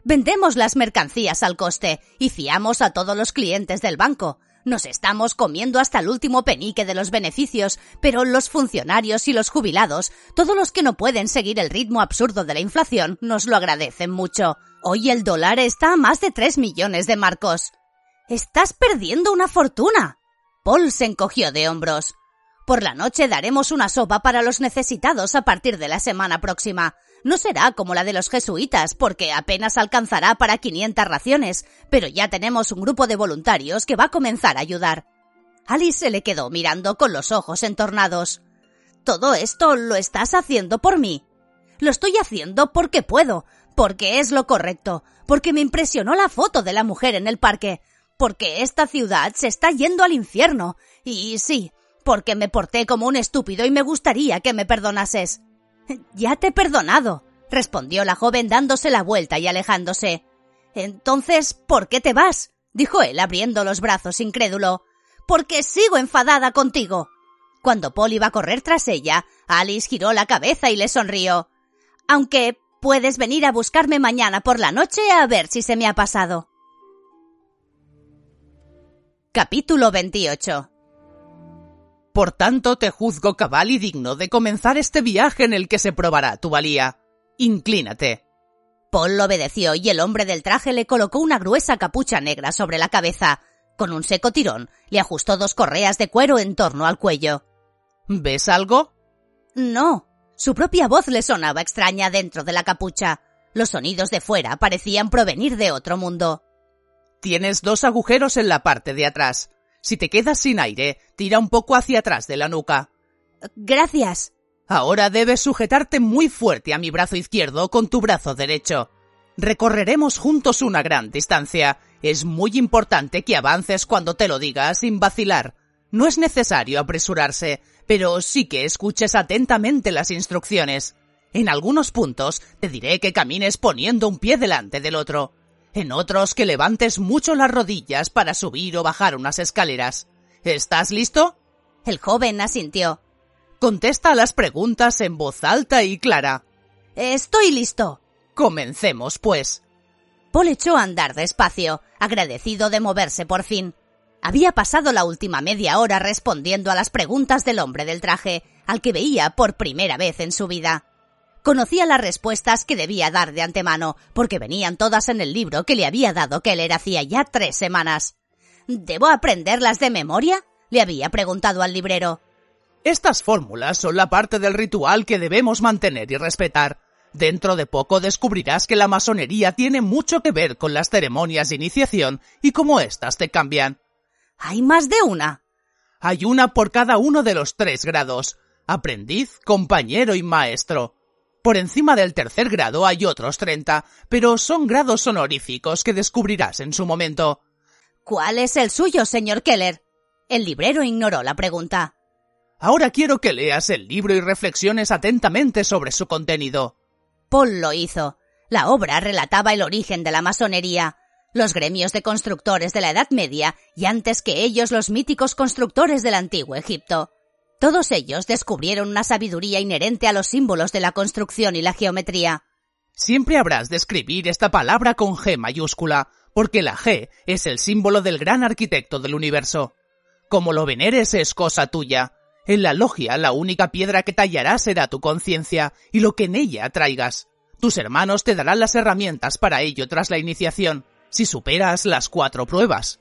Vendemos las mercancías al coste y fiamos a todos los clientes del banco. Nos estamos comiendo hasta el último penique de los beneficios, pero los funcionarios y los jubilados, todos los que no pueden seguir el ritmo absurdo de la inflación, nos lo agradecen mucho. Hoy el dólar está a más de tres millones de marcos. Estás perdiendo una fortuna. Paul se encogió de hombros. Por la noche daremos una sopa para los necesitados a partir de la semana próxima. No será como la de los jesuitas, porque apenas alcanzará para 500 raciones, pero ya tenemos un grupo de voluntarios que va a comenzar a ayudar. Alice se le quedó mirando con los ojos entornados. Todo esto lo estás haciendo por mí. Lo estoy haciendo porque puedo, porque es lo correcto, porque me impresionó la foto de la mujer en el parque, porque esta ciudad se está yendo al infierno. Y sí, porque me porté como un estúpido y me gustaría que me perdonases. Ya te he perdonado, respondió la joven dándose la vuelta y alejándose. Entonces, ¿por qué te vas? dijo él abriendo los brazos incrédulo. Porque sigo enfadada contigo. Cuando Paul iba a correr tras ella, Alice giró la cabeza y le sonrió. Aunque puedes venir a buscarme mañana por la noche a ver si se me ha pasado. Capítulo 28 por tanto, te juzgo cabal y digno de comenzar este viaje en el que se probará tu valía. Inclínate. Paul obedeció y el hombre del traje le colocó una gruesa capucha negra sobre la cabeza. Con un seco tirón, le ajustó dos correas de cuero en torno al cuello. ¿Ves algo? No. Su propia voz le sonaba extraña dentro de la capucha. Los sonidos de fuera parecían provenir de otro mundo. Tienes dos agujeros en la parte de atrás. Si te quedas sin aire, tira un poco hacia atrás de la nuca. Gracias. Ahora debes sujetarte muy fuerte a mi brazo izquierdo con tu brazo derecho. Recorreremos juntos una gran distancia. Es muy importante que avances cuando te lo diga sin vacilar. No es necesario apresurarse, pero sí que escuches atentamente las instrucciones. En algunos puntos te diré que camines poniendo un pie delante del otro en otros que levantes mucho las rodillas para subir o bajar unas escaleras. ¿Estás listo? El joven asintió. Contesta a las preguntas en voz alta y clara. Estoy listo. Comencemos, pues. Paul echó a andar despacio, agradecido de moverse por fin. Había pasado la última media hora respondiendo a las preguntas del hombre del traje, al que veía por primera vez en su vida. Conocía las respuestas que debía dar de antemano, porque venían todas en el libro que le había dado Keller hacía ya tres semanas. ¿Debo aprenderlas de memoria? le había preguntado al librero. Estas fórmulas son la parte del ritual que debemos mantener y respetar. Dentro de poco descubrirás que la masonería tiene mucho que ver con las ceremonias de iniciación y cómo éstas te cambian. ¿Hay más de una? Hay una por cada uno de los tres grados. Aprendiz, compañero y maestro. Por encima del tercer grado hay otros treinta, pero son grados honoríficos que descubrirás en su momento. ¿Cuál es el suyo, señor Keller? El librero ignoró la pregunta. Ahora quiero que leas el libro y reflexiones atentamente sobre su contenido. Paul lo hizo. La obra relataba el origen de la masonería, los gremios de constructores de la Edad Media y antes que ellos los míticos constructores del antiguo Egipto. Todos ellos descubrieron una sabiduría inherente a los símbolos de la construcción y la geometría. Siempre habrás de escribir esta palabra con G mayúscula, porque la G es el símbolo del gran arquitecto del universo. Como lo veneres es cosa tuya. En la logia la única piedra que tallarás será tu conciencia y lo que en ella traigas. Tus hermanos te darán las herramientas para ello tras la iniciación, si superas las cuatro pruebas.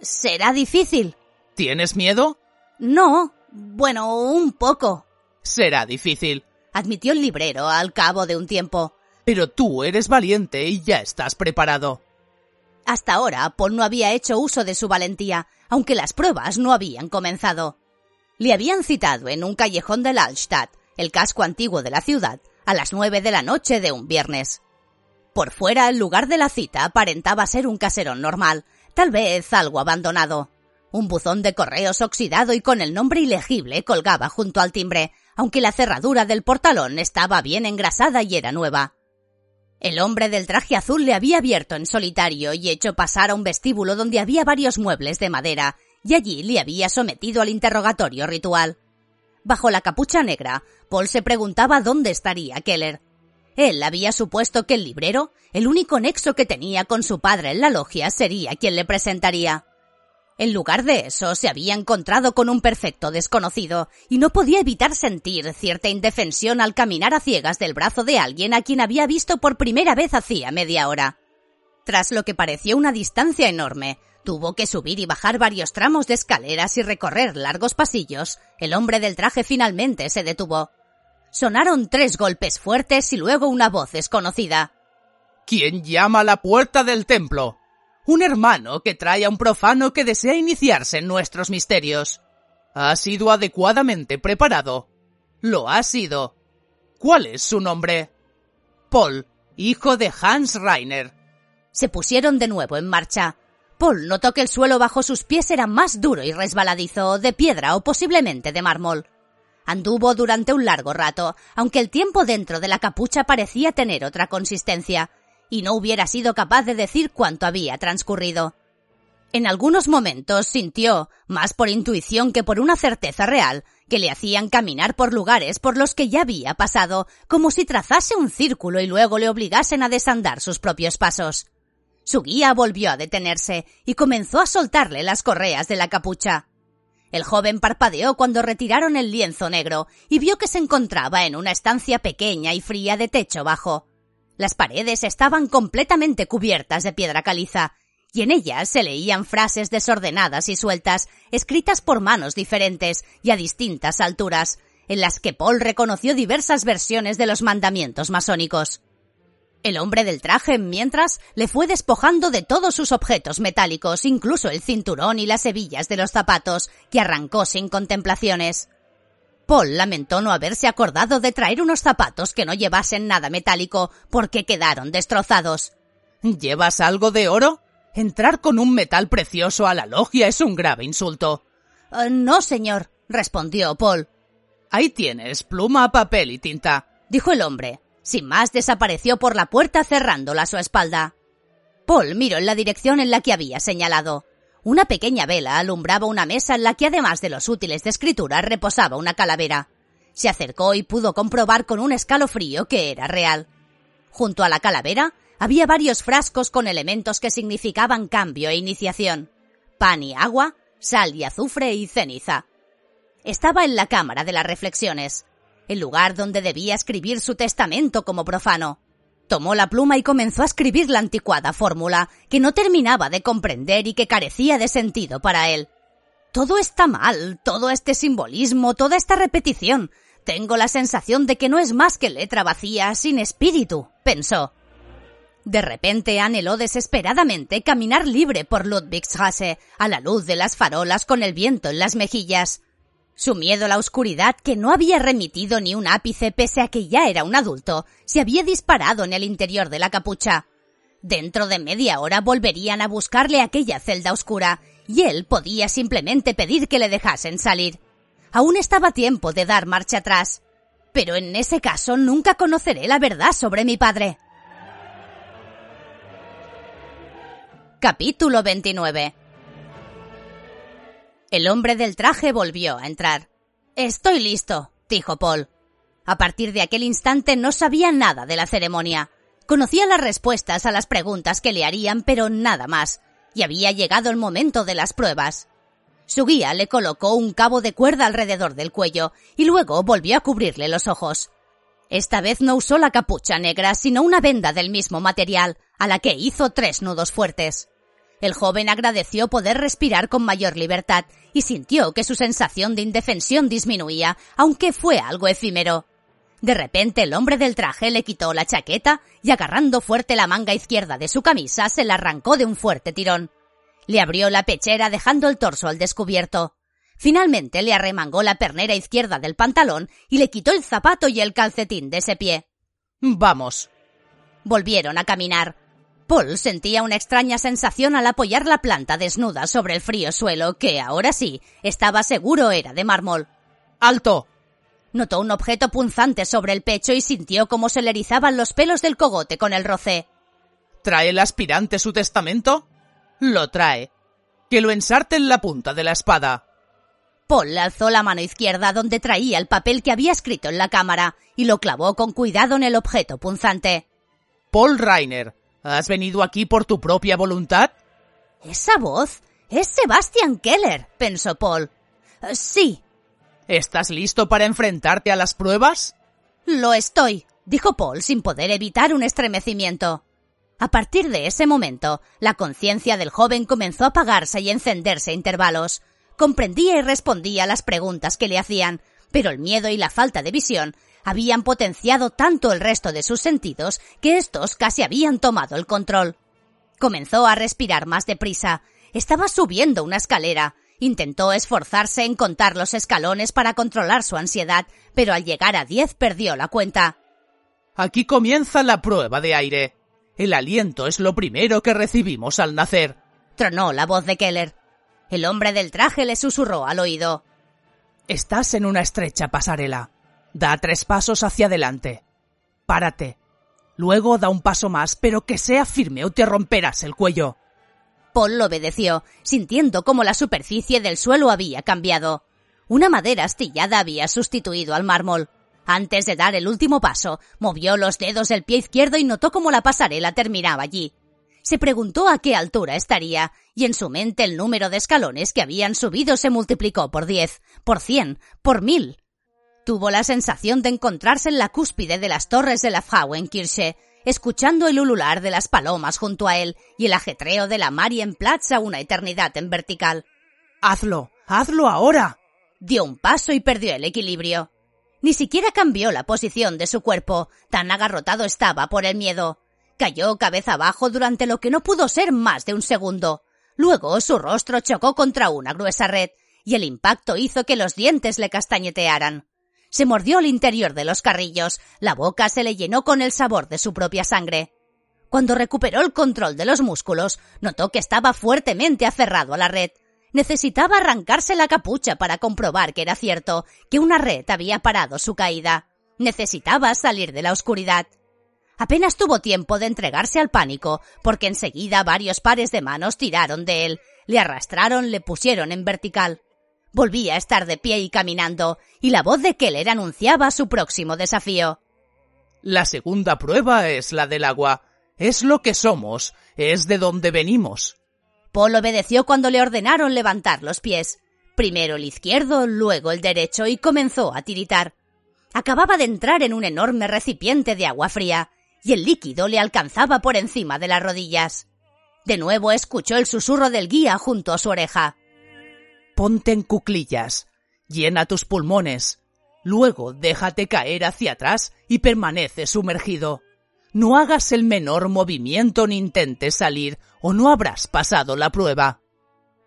Será difícil. ¿Tienes miedo? No. Bueno, un poco. Será difícil, admitió el librero al cabo de un tiempo. Pero tú eres valiente y ya estás preparado. Hasta ahora, Paul no había hecho uso de su valentía, aunque las pruebas no habían comenzado. Le habían citado en un callejón de Altstadt, el casco antiguo de la ciudad, a las nueve de la noche de un viernes. Por fuera, el lugar de la cita aparentaba ser un caserón normal, tal vez algo abandonado. Un buzón de correos oxidado y con el nombre ilegible colgaba junto al timbre, aunque la cerradura del portalón estaba bien engrasada y era nueva. El hombre del traje azul le había abierto en solitario y hecho pasar a un vestíbulo donde había varios muebles de madera, y allí le había sometido al interrogatorio ritual. Bajo la capucha negra, Paul se preguntaba dónde estaría Keller. Él había supuesto que el librero, el único nexo que tenía con su padre en la logia, sería quien le presentaría. En lugar de eso, se había encontrado con un perfecto desconocido, y no podía evitar sentir cierta indefensión al caminar a ciegas del brazo de alguien a quien había visto por primera vez hacía media hora. Tras lo que pareció una distancia enorme, tuvo que subir y bajar varios tramos de escaleras y recorrer largos pasillos. El hombre del traje finalmente se detuvo. Sonaron tres golpes fuertes y luego una voz desconocida. ¿Quién llama a la puerta del templo? Un hermano que trae a un profano que desea iniciarse en nuestros misterios. ¿Ha sido adecuadamente preparado? Lo ha sido. ¿Cuál es su nombre? Paul, hijo de Hans Reiner. Se pusieron de nuevo en marcha. Paul notó que el suelo bajo sus pies era más duro y resbaladizo, de piedra o posiblemente de mármol. Anduvo durante un largo rato, aunque el tiempo dentro de la capucha parecía tener otra consistencia, y no hubiera sido capaz de decir cuánto había transcurrido. En algunos momentos sintió, más por intuición que por una certeza real, que le hacían caminar por lugares por los que ya había pasado, como si trazase un círculo y luego le obligasen a desandar sus propios pasos. Su guía volvió a detenerse y comenzó a soltarle las correas de la capucha. El joven parpadeó cuando retiraron el lienzo negro y vio que se encontraba en una estancia pequeña y fría de techo bajo. Las paredes estaban completamente cubiertas de piedra caliza, y en ellas se leían frases desordenadas y sueltas, escritas por manos diferentes y a distintas alturas, en las que Paul reconoció diversas versiones de los mandamientos masónicos. El hombre del traje, mientras, le fue despojando de todos sus objetos metálicos, incluso el cinturón y las hebillas de los zapatos, que arrancó sin contemplaciones. Paul lamentó no haberse acordado de traer unos zapatos que no llevasen nada metálico, porque quedaron destrozados. ¿Llevas algo de oro? Entrar con un metal precioso a la logia es un grave insulto. Eh, no, señor, respondió Paul. Ahí tienes pluma, papel y tinta, dijo el hombre. Sin más desapareció por la puerta cerrándola a su espalda. Paul miró en la dirección en la que había señalado. Una pequeña vela alumbraba una mesa en la que además de los útiles de escritura reposaba una calavera. Se acercó y pudo comprobar con un escalofrío que era real. Junto a la calavera había varios frascos con elementos que significaban cambio e iniciación. Pan y agua, sal y azufre y ceniza. Estaba en la cámara de las reflexiones, el lugar donde debía escribir su testamento como profano. Tomó la pluma y comenzó a escribir la anticuada fórmula, que no terminaba de comprender y que carecía de sentido para él. Todo está mal, todo este simbolismo, toda esta repetición. Tengo la sensación de que no es más que letra vacía, sin espíritu, pensó. De repente anheló desesperadamente caminar libre por Ludwigstrasse, a la luz de las farolas con el viento en las mejillas. Su miedo a la oscuridad, que no había remitido ni un ápice pese a que ya era un adulto, se había disparado en el interior de la capucha. Dentro de media hora volverían a buscarle aquella celda oscura, y él podía simplemente pedir que le dejasen salir. Aún estaba tiempo de dar marcha atrás. Pero en ese caso nunca conoceré la verdad sobre mi padre. Capítulo 29 el hombre del traje volvió a entrar. Estoy listo, dijo Paul. A partir de aquel instante no sabía nada de la ceremonia. Conocía las respuestas a las preguntas que le harían, pero nada más, y había llegado el momento de las pruebas. Su guía le colocó un cabo de cuerda alrededor del cuello y luego volvió a cubrirle los ojos. Esta vez no usó la capucha negra, sino una venda del mismo material, a la que hizo tres nudos fuertes. El joven agradeció poder respirar con mayor libertad y sintió que su sensación de indefensión disminuía, aunque fue algo efímero. De repente el hombre del traje le quitó la chaqueta y agarrando fuerte la manga izquierda de su camisa se la arrancó de un fuerte tirón. Le abrió la pechera dejando el torso al descubierto. Finalmente le arremangó la pernera izquierda del pantalón y le quitó el zapato y el calcetín de ese pie. Vamos. Volvieron a caminar. Paul sentía una extraña sensación al apoyar la planta desnuda sobre el frío suelo que, ahora sí, estaba seguro era de mármol. ¡Alto! Notó un objeto punzante sobre el pecho y sintió cómo se le erizaban los pelos del cogote con el roce. ¿Trae el aspirante su testamento? Lo trae. Que lo ensarte en la punta de la espada. Paul alzó la mano izquierda donde traía el papel que había escrito en la cámara y lo clavó con cuidado en el objeto punzante. Paul Rainer, ¿has venido aquí por tu propia voluntad? Esa voz es Sebastian Keller, pensó Paul. Sí. ¿Estás listo para enfrentarte a las pruebas? Lo estoy, dijo Paul sin poder evitar un estremecimiento. A partir de ese momento, la conciencia del joven comenzó a apagarse y encenderse a intervalos. Comprendía y respondía a las preguntas que le hacían, pero el miedo y la falta de visión habían potenciado tanto el resto de sus sentidos que estos casi habían tomado el control. Comenzó a respirar más deprisa. Estaba subiendo una escalera. Intentó esforzarse en contar los escalones para controlar su ansiedad, pero al llegar a diez perdió la cuenta. Aquí comienza la prueba de aire. El aliento es lo primero que recibimos al nacer. Tronó la voz de Keller. El hombre del traje le susurró al oído. Estás en una estrecha pasarela. Da tres pasos hacia adelante. Párate. Luego da un paso más, pero que sea firme o te romperás el cuello. Paul obedeció, sintiendo cómo la superficie del suelo había cambiado. Una madera astillada había sustituido al mármol. Antes de dar el último paso, movió los dedos del pie izquierdo y notó cómo la pasarela terminaba allí se preguntó a qué altura estaría, y en su mente el número de escalones que habían subido se multiplicó por diez, por cien, por mil. Tuvo la sensación de encontrarse en la cúspide de las torres de la Frauenkirche, escuchando el ulular de las palomas junto a él y el ajetreo de la Marienplatz a una eternidad en vertical. ¡Hazlo! ¡Hazlo ahora! Dio un paso y perdió el equilibrio. Ni siquiera cambió la posición de su cuerpo, tan agarrotado estaba por el miedo. Cayó cabeza abajo durante lo que no pudo ser más de un segundo. Luego su rostro chocó contra una gruesa red, y el impacto hizo que los dientes le castañetearan. Se mordió el interior de los carrillos, la boca se le llenó con el sabor de su propia sangre. Cuando recuperó el control de los músculos, notó que estaba fuertemente aferrado a la red. Necesitaba arrancarse la capucha para comprobar que era cierto, que una red había parado su caída. Necesitaba salir de la oscuridad. Apenas tuvo tiempo de entregarse al pánico, porque enseguida varios pares de manos tiraron de él, le arrastraron, le pusieron en vertical. Volvía a estar de pie y caminando, y la voz de Keller anunciaba su próximo desafío. La segunda prueba es la del agua. Es lo que somos, es de donde venimos. Paul obedeció cuando le ordenaron levantar los pies. Primero el izquierdo, luego el derecho, y comenzó a tiritar. Acababa de entrar en un enorme recipiente de agua fría y el líquido le alcanzaba por encima de las rodillas. De nuevo escuchó el susurro del guía junto a su oreja. Ponte en cuclillas, llena tus pulmones, luego déjate caer hacia atrás y permanece sumergido. No hagas el menor movimiento ni intentes salir o no habrás pasado la prueba.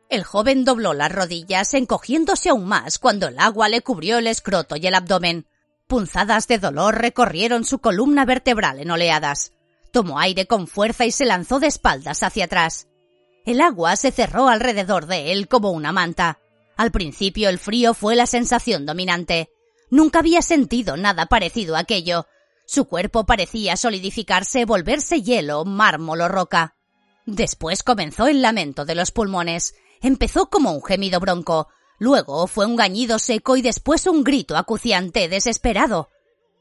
El joven dobló las rodillas, encogiéndose aún más cuando el agua le cubrió el escroto y el abdomen. Punzadas de dolor recorrieron su columna vertebral en oleadas. Tomó aire con fuerza y se lanzó de espaldas hacia atrás. El agua se cerró alrededor de él como una manta. Al principio el frío fue la sensación dominante. Nunca había sentido nada parecido a aquello. Su cuerpo parecía solidificarse, volverse hielo, mármol o roca. Después comenzó el lamento de los pulmones. Empezó como un gemido bronco, Luego fue un gañido seco y después un grito acuciante, desesperado.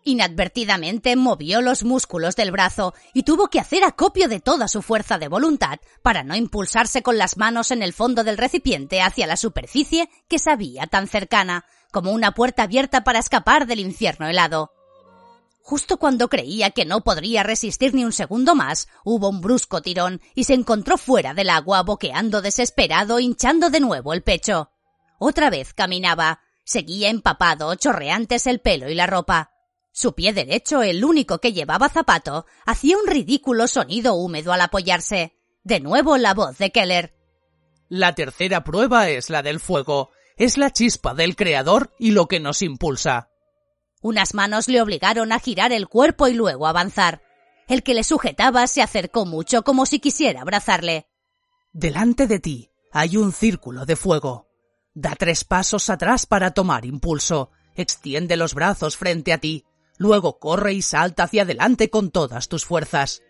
Inadvertidamente movió los músculos del brazo y tuvo que hacer acopio de toda su fuerza de voluntad para no impulsarse con las manos en el fondo del recipiente hacia la superficie que sabía tan cercana, como una puerta abierta para escapar del infierno helado. Justo cuando creía que no podría resistir ni un segundo más, hubo un brusco tirón y se encontró fuera del agua, boqueando desesperado, hinchando de nuevo el pecho. Otra vez caminaba. Seguía empapado, chorreantes el pelo y la ropa. Su pie derecho, el único que llevaba zapato, hacía un ridículo sonido húmedo al apoyarse. De nuevo la voz de Keller. La tercera prueba es la del fuego. Es la chispa del creador y lo que nos impulsa. Unas manos le obligaron a girar el cuerpo y luego avanzar. El que le sujetaba se acercó mucho como si quisiera abrazarle. Delante de ti hay un círculo de fuego. Da tres pasos atrás para tomar impulso. Extiende los brazos frente a ti. Luego corre y salta hacia adelante con todas tus fuerzas.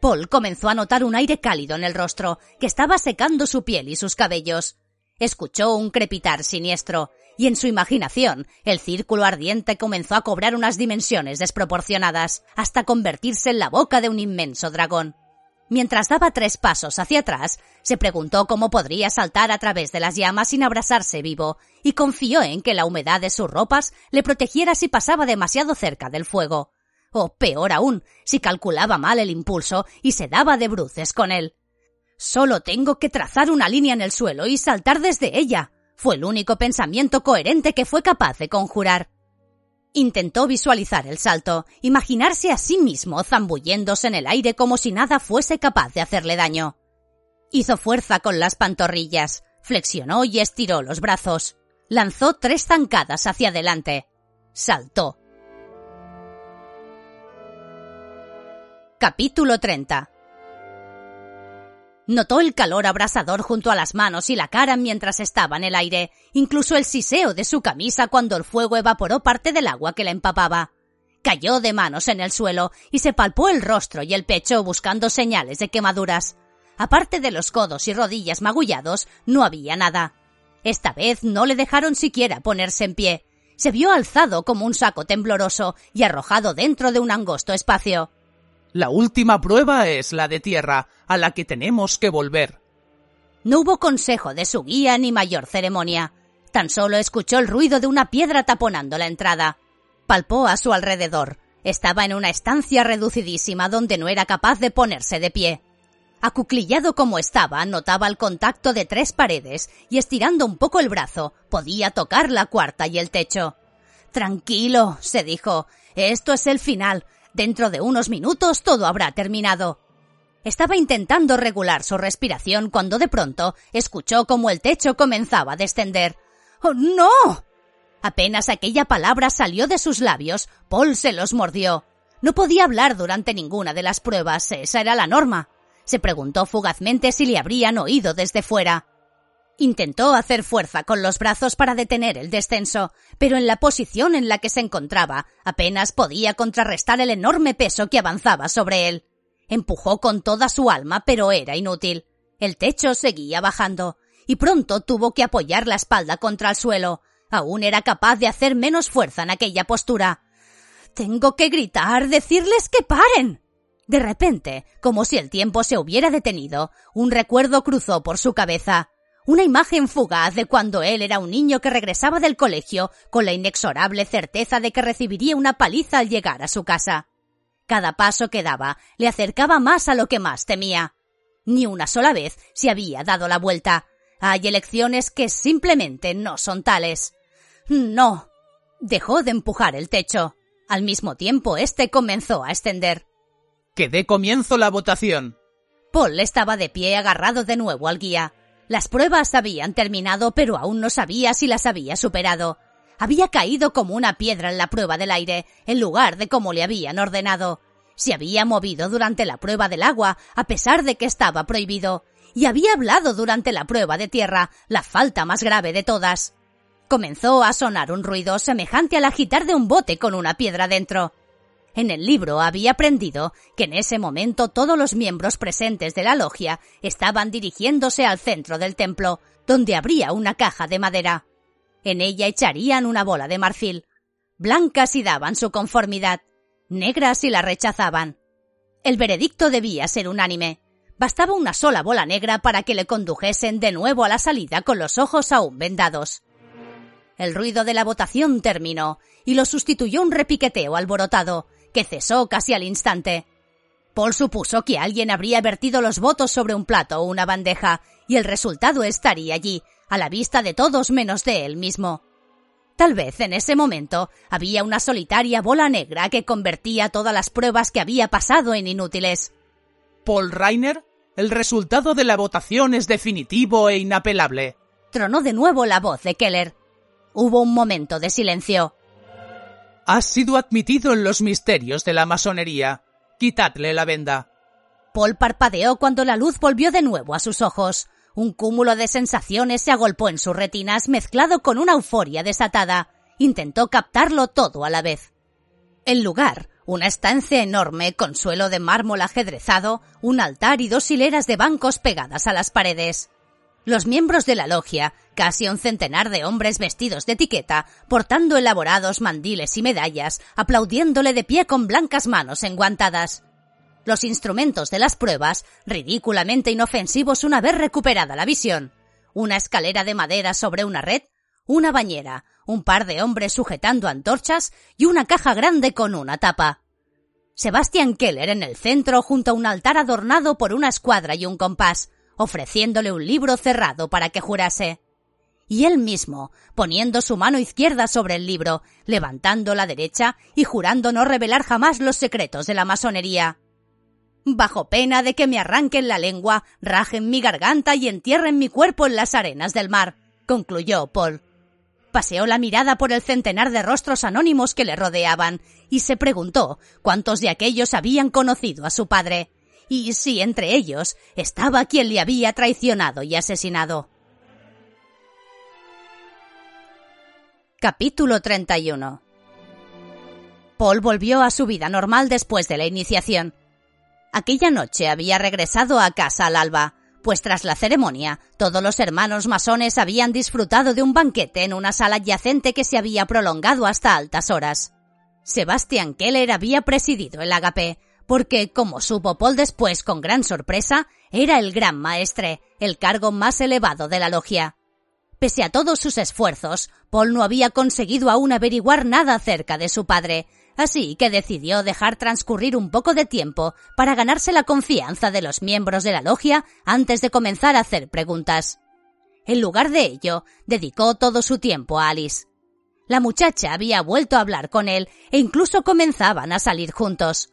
Paul comenzó a notar un aire cálido en el rostro, que estaba secando su piel y sus cabellos. Escuchó un crepitar siniestro, y en su imaginación el círculo ardiente comenzó a cobrar unas dimensiones desproporcionadas, hasta convertirse en la boca de un inmenso dragón. Mientras daba tres pasos hacia atrás, se preguntó cómo podría saltar a través de las llamas sin abrasarse vivo, y confió en que la humedad de sus ropas le protegiera si pasaba demasiado cerca del fuego. O peor aún, si calculaba mal el impulso y se daba de bruces con él. Solo tengo que trazar una línea en el suelo y saltar desde ella. Fue el único pensamiento coherente que fue capaz de conjurar. Intentó visualizar el salto, imaginarse a sí mismo zambulléndose en el aire como si nada fuese capaz de hacerle daño. Hizo fuerza con las pantorrillas, flexionó y estiró los brazos. Lanzó tres zancadas hacia adelante. Saltó. Capítulo 30 Notó el calor abrasador junto a las manos y la cara mientras estaba en el aire, incluso el siseo de su camisa cuando el fuego evaporó parte del agua que la empapaba. Cayó de manos en el suelo y se palpó el rostro y el pecho buscando señales de quemaduras. Aparte de los codos y rodillas magullados, no había nada. Esta vez no le dejaron siquiera ponerse en pie. Se vio alzado como un saco tembloroso y arrojado dentro de un angosto espacio. La última prueba es la de tierra, a la que tenemos que volver. No hubo consejo de su guía ni mayor ceremonia. Tan solo escuchó el ruido de una piedra taponando la entrada. Palpó a su alrededor. Estaba en una estancia reducidísima donde no era capaz de ponerse de pie. Acuclillado como estaba, notaba el contacto de tres paredes y estirando un poco el brazo, podía tocar la cuarta y el techo. Tranquilo, se dijo. Esto es el final. Dentro de unos minutos todo habrá terminado. Estaba intentando regular su respiración cuando de pronto escuchó como el techo comenzaba a descender. ¡Oh, no! Apenas aquella palabra salió de sus labios, Paul se los mordió. No podía hablar durante ninguna de las pruebas, esa era la norma. Se preguntó fugazmente si le habrían oído desde fuera. Intentó hacer fuerza con los brazos para detener el descenso, pero en la posición en la que se encontraba apenas podía contrarrestar el enorme peso que avanzaba sobre él. Empujó con toda su alma, pero era inútil. El techo seguía bajando, y pronto tuvo que apoyar la espalda contra el suelo. Aún era capaz de hacer menos fuerza en aquella postura. Tengo que gritar, decirles que paren. De repente, como si el tiempo se hubiera detenido, un recuerdo cruzó por su cabeza. Una imagen fugaz de cuando él era un niño que regresaba del colegio con la inexorable certeza de que recibiría una paliza al llegar a su casa. Cada paso que daba le acercaba más a lo que más temía. Ni una sola vez se había dado la vuelta. Hay elecciones que simplemente no son tales. No. Dejó de empujar el techo. Al mismo tiempo, este comenzó a extender. Que dé comienzo la votación. Paul estaba de pie agarrado de nuevo al guía. Las pruebas habían terminado, pero aún no sabía si las había superado. Había caído como una piedra en la prueba del aire, en lugar de como le habían ordenado. Se había movido durante la prueba del agua, a pesar de que estaba prohibido. Y había hablado durante la prueba de tierra, la falta más grave de todas. Comenzó a sonar un ruido semejante al agitar de un bote con una piedra dentro. En el libro había aprendido que en ese momento todos los miembros presentes de la logia estaban dirigiéndose al centro del templo, donde habría una caja de madera. En ella echarían una bola de marfil. blancas si daban su conformidad, negras si la rechazaban. El veredicto debía ser unánime. Bastaba una sola bola negra para que le condujesen de nuevo a la salida con los ojos aún vendados. El ruido de la votación terminó y lo sustituyó un repiqueteo alborotado, que cesó casi al instante. Paul supuso que alguien habría vertido los votos sobre un plato o una bandeja, y el resultado estaría allí, a la vista de todos menos de él mismo. Tal vez en ese momento había una solitaria bola negra que convertía todas las pruebas que había pasado en inútiles. Paul Reiner, el resultado de la votación es definitivo e inapelable. Tronó de nuevo la voz de Keller. Hubo un momento de silencio. Has sido admitido en los misterios de la masonería. Quitadle la venda. Paul parpadeó cuando la luz volvió de nuevo a sus ojos. Un cúmulo de sensaciones se agolpó en sus retinas mezclado con una euforia desatada. Intentó captarlo todo a la vez. El lugar, una estancia enorme con suelo de mármol ajedrezado, un altar y dos hileras de bancos pegadas a las paredes. Los miembros de la logia, casi un centenar de hombres vestidos de etiqueta, portando elaborados mandiles y medallas, aplaudiéndole de pie con blancas manos enguantadas. Los instrumentos de las pruebas, ridículamente inofensivos una vez recuperada la visión, una escalera de madera sobre una red, una bañera, un par de hombres sujetando antorchas y una caja grande con una tapa. Sebastian Keller en el centro junto a un altar adornado por una escuadra y un compás, ofreciéndole un libro cerrado para que jurase. Y él mismo, poniendo su mano izquierda sobre el libro, levantando la derecha y jurando no revelar jamás los secretos de la masonería bajo pena de que me arranquen la lengua, rajen mi garganta y entierren mi cuerpo en las arenas del mar, concluyó Paul. Paseó la mirada por el centenar de rostros anónimos que le rodeaban y se preguntó cuántos de aquellos habían conocido a su padre, y si entre ellos estaba quien le había traicionado y asesinado. Capítulo 31 Paul volvió a su vida normal después de la iniciación. Aquella noche había regresado a casa al alba, pues tras la ceremonia todos los hermanos masones habían disfrutado de un banquete en una sala adyacente que se había prolongado hasta altas horas. Sebastian Keller había presidido el agape, porque, como supo Paul después con gran sorpresa, era el gran maestre, el cargo más elevado de la logia. Pese a todos sus esfuerzos, Paul no había conseguido aún averiguar nada acerca de su padre, así que decidió dejar transcurrir un poco de tiempo para ganarse la confianza de los miembros de la logia antes de comenzar a hacer preguntas. En lugar de ello, dedicó todo su tiempo a Alice. La muchacha había vuelto a hablar con él e incluso comenzaban a salir juntos.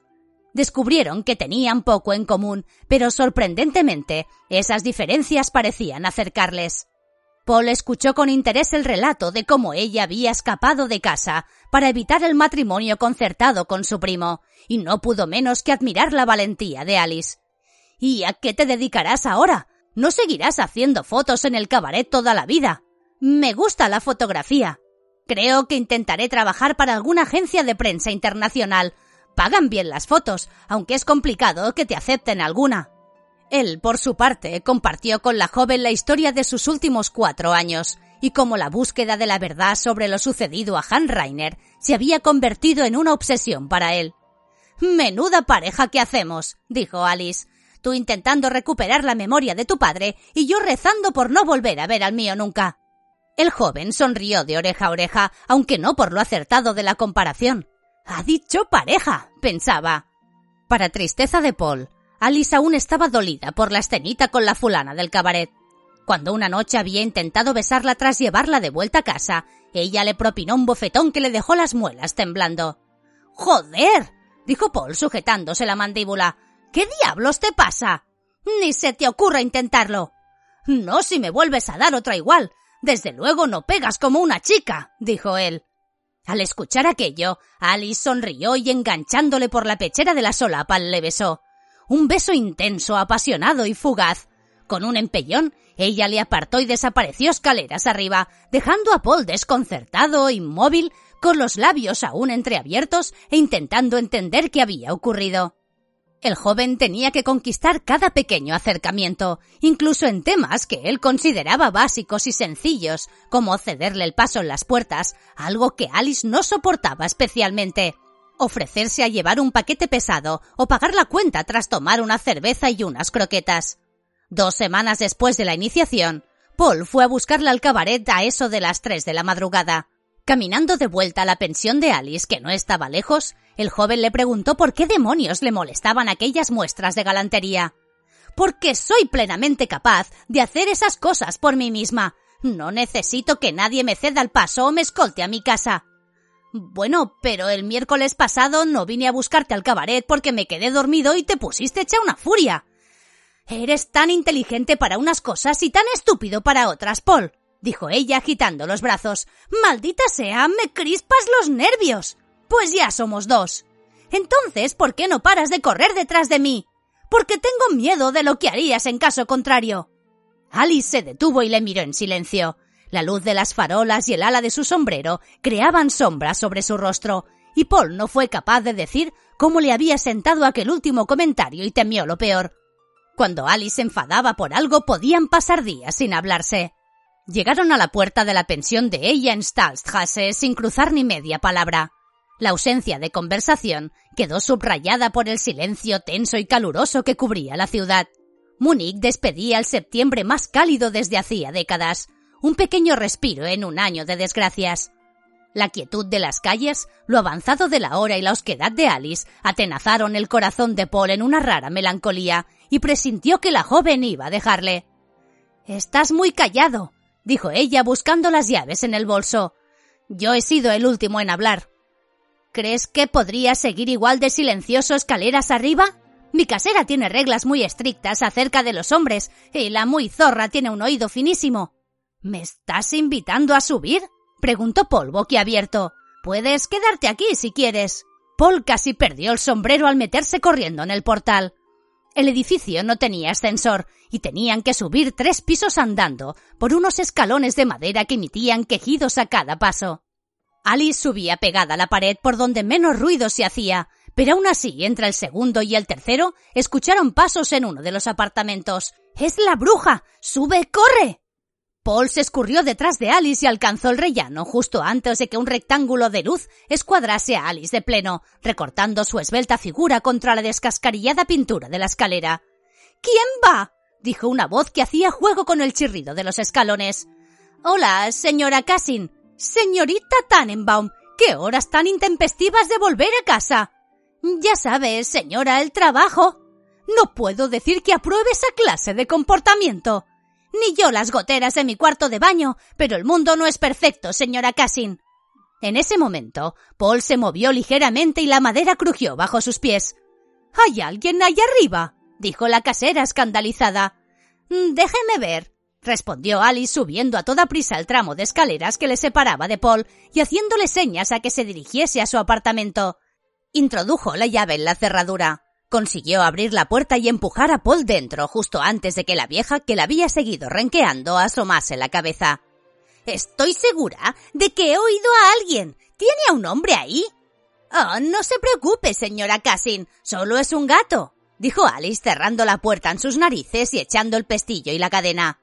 Descubrieron que tenían poco en común, pero sorprendentemente esas diferencias parecían acercarles. Paul escuchó con interés el relato de cómo ella había escapado de casa para evitar el matrimonio concertado con su primo, y no pudo menos que admirar la valentía de Alice. ¿Y a qué te dedicarás ahora? ¿No seguirás haciendo fotos en el cabaret toda la vida? Me gusta la fotografía. Creo que intentaré trabajar para alguna agencia de prensa internacional. Pagan bien las fotos, aunque es complicado que te acepten alguna. Él, por su parte, compartió con la joven la historia de sus últimos cuatro años, y cómo la búsqueda de la verdad sobre lo sucedido a Han Reiner se había convertido en una obsesión para él. Menuda pareja que hacemos, dijo Alice. Tú intentando recuperar la memoria de tu padre y yo rezando por no volver a ver al mío nunca. El joven sonrió de oreja a oreja, aunque no por lo acertado de la comparación. Ha dicho pareja, pensaba. Para tristeza de Paul, Alice aún estaba dolida por la escenita con la fulana del cabaret. Cuando una noche había intentado besarla tras llevarla de vuelta a casa, ella le propinó un bofetón que le dejó las muelas temblando. ¡Joder! dijo Paul sujetándose la mandíbula. ¿Qué diablos te pasa? Ni se te ocurra intentarlo. No si me vuelves a dar otra igual. Desde luego no pegas como una chica, dijo él. Al escuchar aquello, Alice sonrió y enganchándole por la pechera de la solapa le besó un beso intenso, apasionado y fugaz. Con un empellón, ella le apartó y desapareció escaleras arriba, dejando a Paul desconcertado, inmóvil, con los labios aún entreabiertos e intentando entender qué había ocurrido. El joven tenía que conquistar cada pequeño acercamiento, incluso en temas que él consideraba básicos y sencillos, como cederle el paso en las puertas, algo que Alice no soportaba especialmente. Ofrecerse a llevar un paquete pesado o pagar la cuenta tras tomar una cerveza y unas croquetas. Dos semanas después de la iniciación, Paul fue a buscarla al cabaret a eso de las tres de la madrugada. Caminando de vuelta a la pensión de Alice, que no estaba lejos, el joven le preguntó por qué demonios le molestaban aquellas muestras de galantería. Porque soy plenamente capaz de hacer esas cosas por mí misma. No necesito que nadie me ceda el paso o me escolte a mi casa. Bueno, pero el miércoles pasado no vine a buscarte al cabaret porque me quedé dormido y te pusiste hecha una furia. Eres tan inteligente para unas cosas y tan estúpido para otras, Paul dijo ella agitando los brazos. Maldita sea, me crispas los nervios. Pues ya somos dos. Entonces, ¿por qué no paras de correr detrás de mí? Porque tengo miedo de lo que harías en caso contrario. Alice se detuvo y le miró en silencio. La luz de las farolas y el ala de su sombrero creaban sombras sobre su rostro, y Paul no fue capaz de decir cómo le había sentado aquel último comentario y temió lo peor. Cuando Alice enfadaba por algo podían pasar días sin hablarse. Llegaron a la puerta de la pensión de ella en Stahlstrasse sin cruzar ni media palabra. La ausencia de conversación quedó subrayada por el silencio tenso y caluroso que cubría la ciudad. Múnich despedía el septiembre más cálido desde hacía décadas, un pequeño respiro en un año de desgracias. La quietud de las calles, lo avanzado de la hora y la osquedad de Alice atenazaron el corazón de Paul en una rara melancolía y presintió que la joven iba a dejarle. Estás muy callado, dijo ella buscando las llaves en el bolso. Yo he sido el último en hablar. ¿Crees que podría seguir igual de silencioso escaleras arriba? Mi casera tiene reglas muy estrictas acerca de los hombres y la muy zorra tiene un oído finísimo. ¿Me estás invitando a subir? preguntó Paul boquiabierto. Puedes quedarte aquí si quieres. Paul casi perdió el sombrero al meterse corriendo en el portal. El edificio no tenía ascensor y tenían que subir tres pisos andando por unos escalones de madera que emitían quejidos a cada paso. Alice subía pegada a la pared por donde menos ruido se hacía, pero aún así, entre el segundo y el tercero, escucharon pasos en uno de los apartamentos. ¡Es la bruja! ¡Sube, corre! Paul se escurrió detrás de Alice y alcanzó el rellano justo antes de que un rectángulo de luz escuadrase a Alice de pleno, recortando su esbelta figura contra la descascarillada pintura de la escalera. ¿Quién va? dijo una voz que hacía juego con el chirrido de los escalones. Hola, señora Cassin. Señorita Tannenbaum, qué horas tan intempestivas de volver a casa. Ya sabes, señora, el trabajo. No puedo decir que apruebe esa clase de comportamiento. Ni yo las goteras de mi cuarto de baño, pero el mundo no es perfecto, señora Cassin. En ese momento, Paul se movió ligeramente y la madera crujió bajo sus pies. ¿Hay alguien allá arriba? dijo la casera escandalizada. Mm, déjeme ver, respondió Alice subiendo a toda prisa el tramo de escaleras que le separaba de Paul y haciéndole señas a que se dirigiese a su apartamento. Introdujo la llave en la cerradura. Consiguió abrir la puerta y empujar a Paul dentro justo antes de que la vieja que la había seguido renqueando asomase la cabeza. Estoy segura de que he oído a alguien. ¿Tiene a un hombre ahí? Oh, no se preocupe, señora Cassin. Solo es un gato, dijo Alice cerrando la puerta en sus narices y echando el pestillo y la cadena.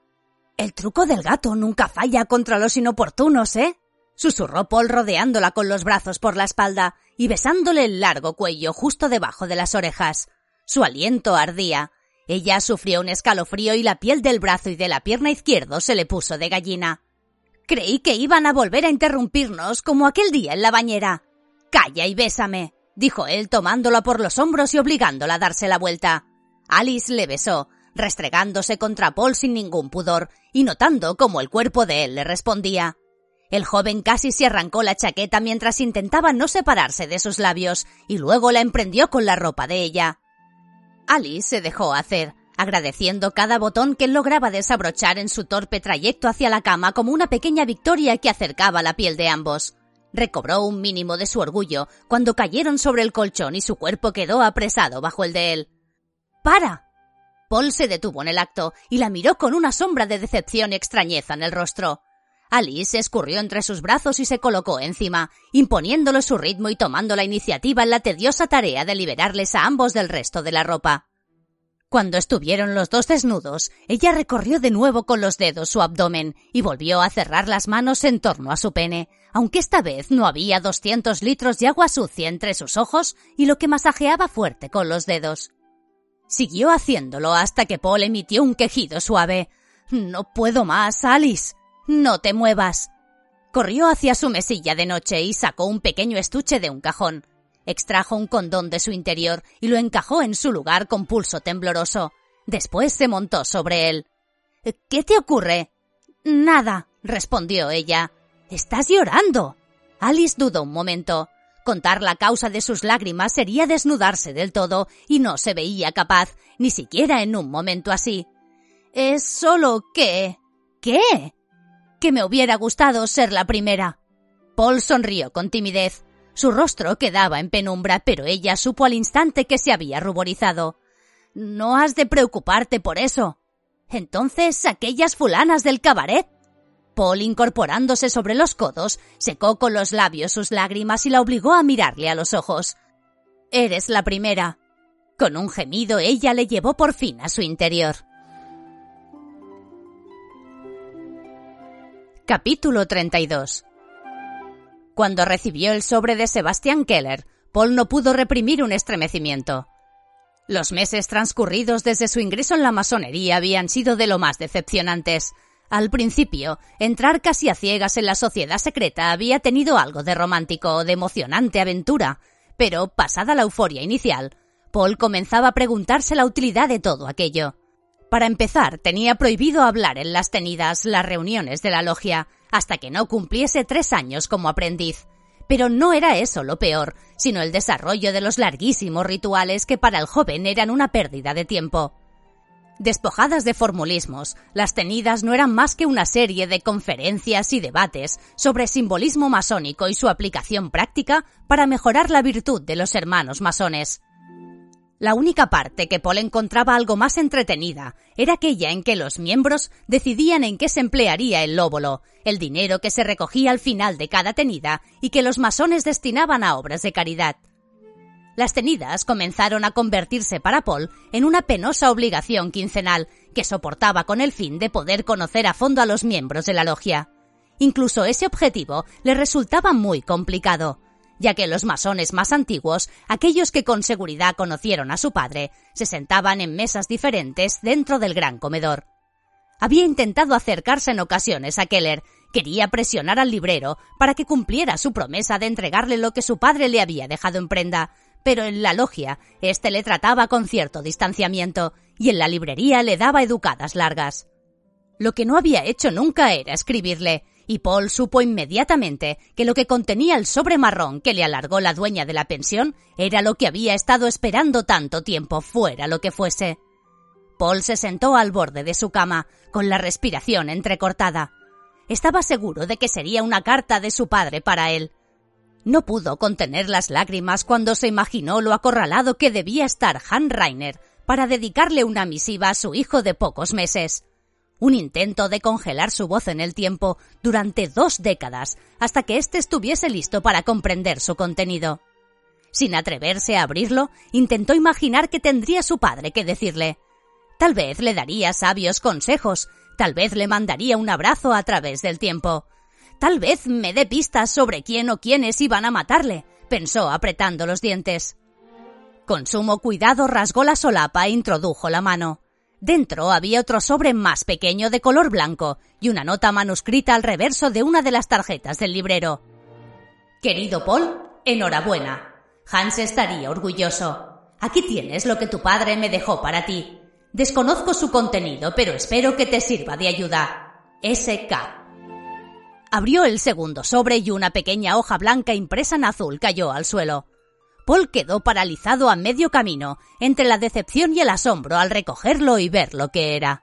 El truco del gato nunca falla contra los inoportunos, ¿eh? susurró Paul rodeándola con los brazos por la espalda y besándole el largo cuello justo debajo de las orejas. Su aliento ardía. Ella sufrió un escalofrío y la piel del brazo y de la pierna izquierdo se le puso de gallina. Creí que iban a volver a interrumpirnos como aquel día en la bañera. Calla y bésame, dijo él tomándola por los hombros y obligándola a darse la vuelta. Alice le besó, restregándose contra Paul sin ningún pudor y notando cómo el cuerpo de él le respondía. El joven casi se arrancó la chaqueta mientras intentaba no separarse de sus labios y luego la emprendió con la ropa de ella. Alice se dejó hacer, agradeciendo cada botón que lograba desabrochar en su torpe trayecto hacia la cama como una pequeña victoria que acercaba la piel de ambos. Recobró un mínimo de su orgullo cuando cayeron sobre el colchón y su cuerpo quedó apresado bajo el de él. ¡Para! Paul se detuvo en el acto y la miró con una sombra de decepción y extrañeza en el rostro. Alice escurrió entre sus brazos y se colocó encima, imponiéndole su ritmo y tomando la iniciativa en la tediosa tarea de liberarles a ambos del resto de la ropa. Cuando estuvieron los dos desnudos, ella recorrió de nuevo con los dedos su abdomen y volvió a cerrar las manos en torno a su pene, aunque esta vez no había doscientos litros de agua sucia entre sus ojos y lo que masajeaba fuerte con los dedos. Siguió haciéndolo hasta que Paul emitió un quejido suave. No puedo más, Alice. No te muevas. Corrió hacia su mesilla de noche y sacó un pequeño estuche de un cajón. Extrajo un condón de su interior y lo encajó en su lugar con pulso tembloroso. Después se montó sobre él. ¿Qué te ocurre? Nada, respondió ella. Estás llorando. Alice dudó un momento. Contar la causa de sus lágrimas sería desnudarse del todo, y no se veía capaz, ni siquiera en un momento así. Es solo que... ¿Qué? Que me hubiera gustado ser la primera. Paul sonrió con timidez. Su rostro quedaba en penumbra, pero ella supo al instante que se había ruborizado. No has de preocuparte por eso. Entonces, aquellas fulanas del cabaret. Paul, incorporándose sobre los codos, secó con los labios sus lágrimas y la obligó a mirarle a los ojos. Eres la primera. Con un gemido ella le llevó por fin a su interior. Capítulo 32 Cuando recibió el sobre de Sebastian Keller, Paul no pudo reprimir un estremecimiento. Los meses transcurridos desde su ingreso en la masonería habían sido de lo más decepcionantes. Al principio, entrar casi a ciegas en la sociedad secreta había tenido algo de romántico o de emocionante aventura, pero, pasada la euforia inicial, Paul comenzaba a preguntarse la utilidad de todo aquello. Para empezar, tenía prohibido hablar en las tenidas, las reuniones de la logia, hasta que no cumpliese tres años como aprendiz. Pero no era eso lo peor, sino el desarrollo de los larguísimos rituales que para el joven eran una pérdida de tiempo. Despojadas de formulismos, las tenidas no eran más que una serie de conferencias y debates sobre simbolismo masónico y su aplicación práctica para mejorar la virtud de los hermanos masones. La única parte que Paul encontraba algo más entretenida era aquella en que los miembros decidían en qué se emplearía el lóbulo, el dinero que se recogía al final de cada tenida y que los masones destinaban a obras de caridad. Las tenidas comenzaron a convertirse para Paul en una penosa obligación quincenal que soportaba con el fin de poder conocer a fondo a los miembros de la logia. Incluso ese objetivo le resultaba muy complicado ya que los masones más antiguos, aquellos que con seguridad conocieron a su padre, se sentaban en mesas diferentes dentro del gran comedor. Había intentado acercarse en ocasiones a Keller, quería presionar al librero para que cumpliera su promesa de entregarle lo que su padre le había dejado en prenda, pero en la logia éste le trataba con cierto distanciamiento y en la librería le daba educadas largas. Lo que no había hecho nunca era escribirle, y Paul supo inmediatamente que lo que contenía el sobre marrón que le alargó la dueña de la pensión era lo que había estado esperando tanto tiempo, fuera lo que fuese. Paul se sentó al borde de su cama, con la respiración entrecortada. Estaba seguro de que sería una carta de su padre para él. No pudo contener las lágrimas cuando se imaginó lo acorralado que debía estar Han Reiner para dedicarle una misiva a su hijo de pocos meses un intento de congelar su voz en el tiempo durante dos décadas hasta que éste estuviese listo para comprender su contenido. Sin atreverse a abrirlo, intentó imaginar que tendría su padre que decirle. Tal vez le daría sabios consejos, tal vez le mandaría un abrazo a través del tiempo. Tal vez me dé pistas sobre quién o quiénes iban a matarle, pensó apretando los dientes. Con sumo cuidado rasgó la solapa e introdujo la mano. Dentro había otro sobre más pequeño de color blanco y una nota manuscrita al reverso de una de las tarjetas del librero. Querido Paul, enhorabuena. Hans estaría orgulloso. Aquí tienes lo que tu padre me dejó para ti. Desconozco su contenido, pero espero que te sirva de ayuda. SK. Abrió el segundo sobre y una pequeña hoja blanca impresa en azul cayó al suelo. Paul quedó paralizado a medio camino, entre la decepción y el asombro al recogerlo y ver lo que era.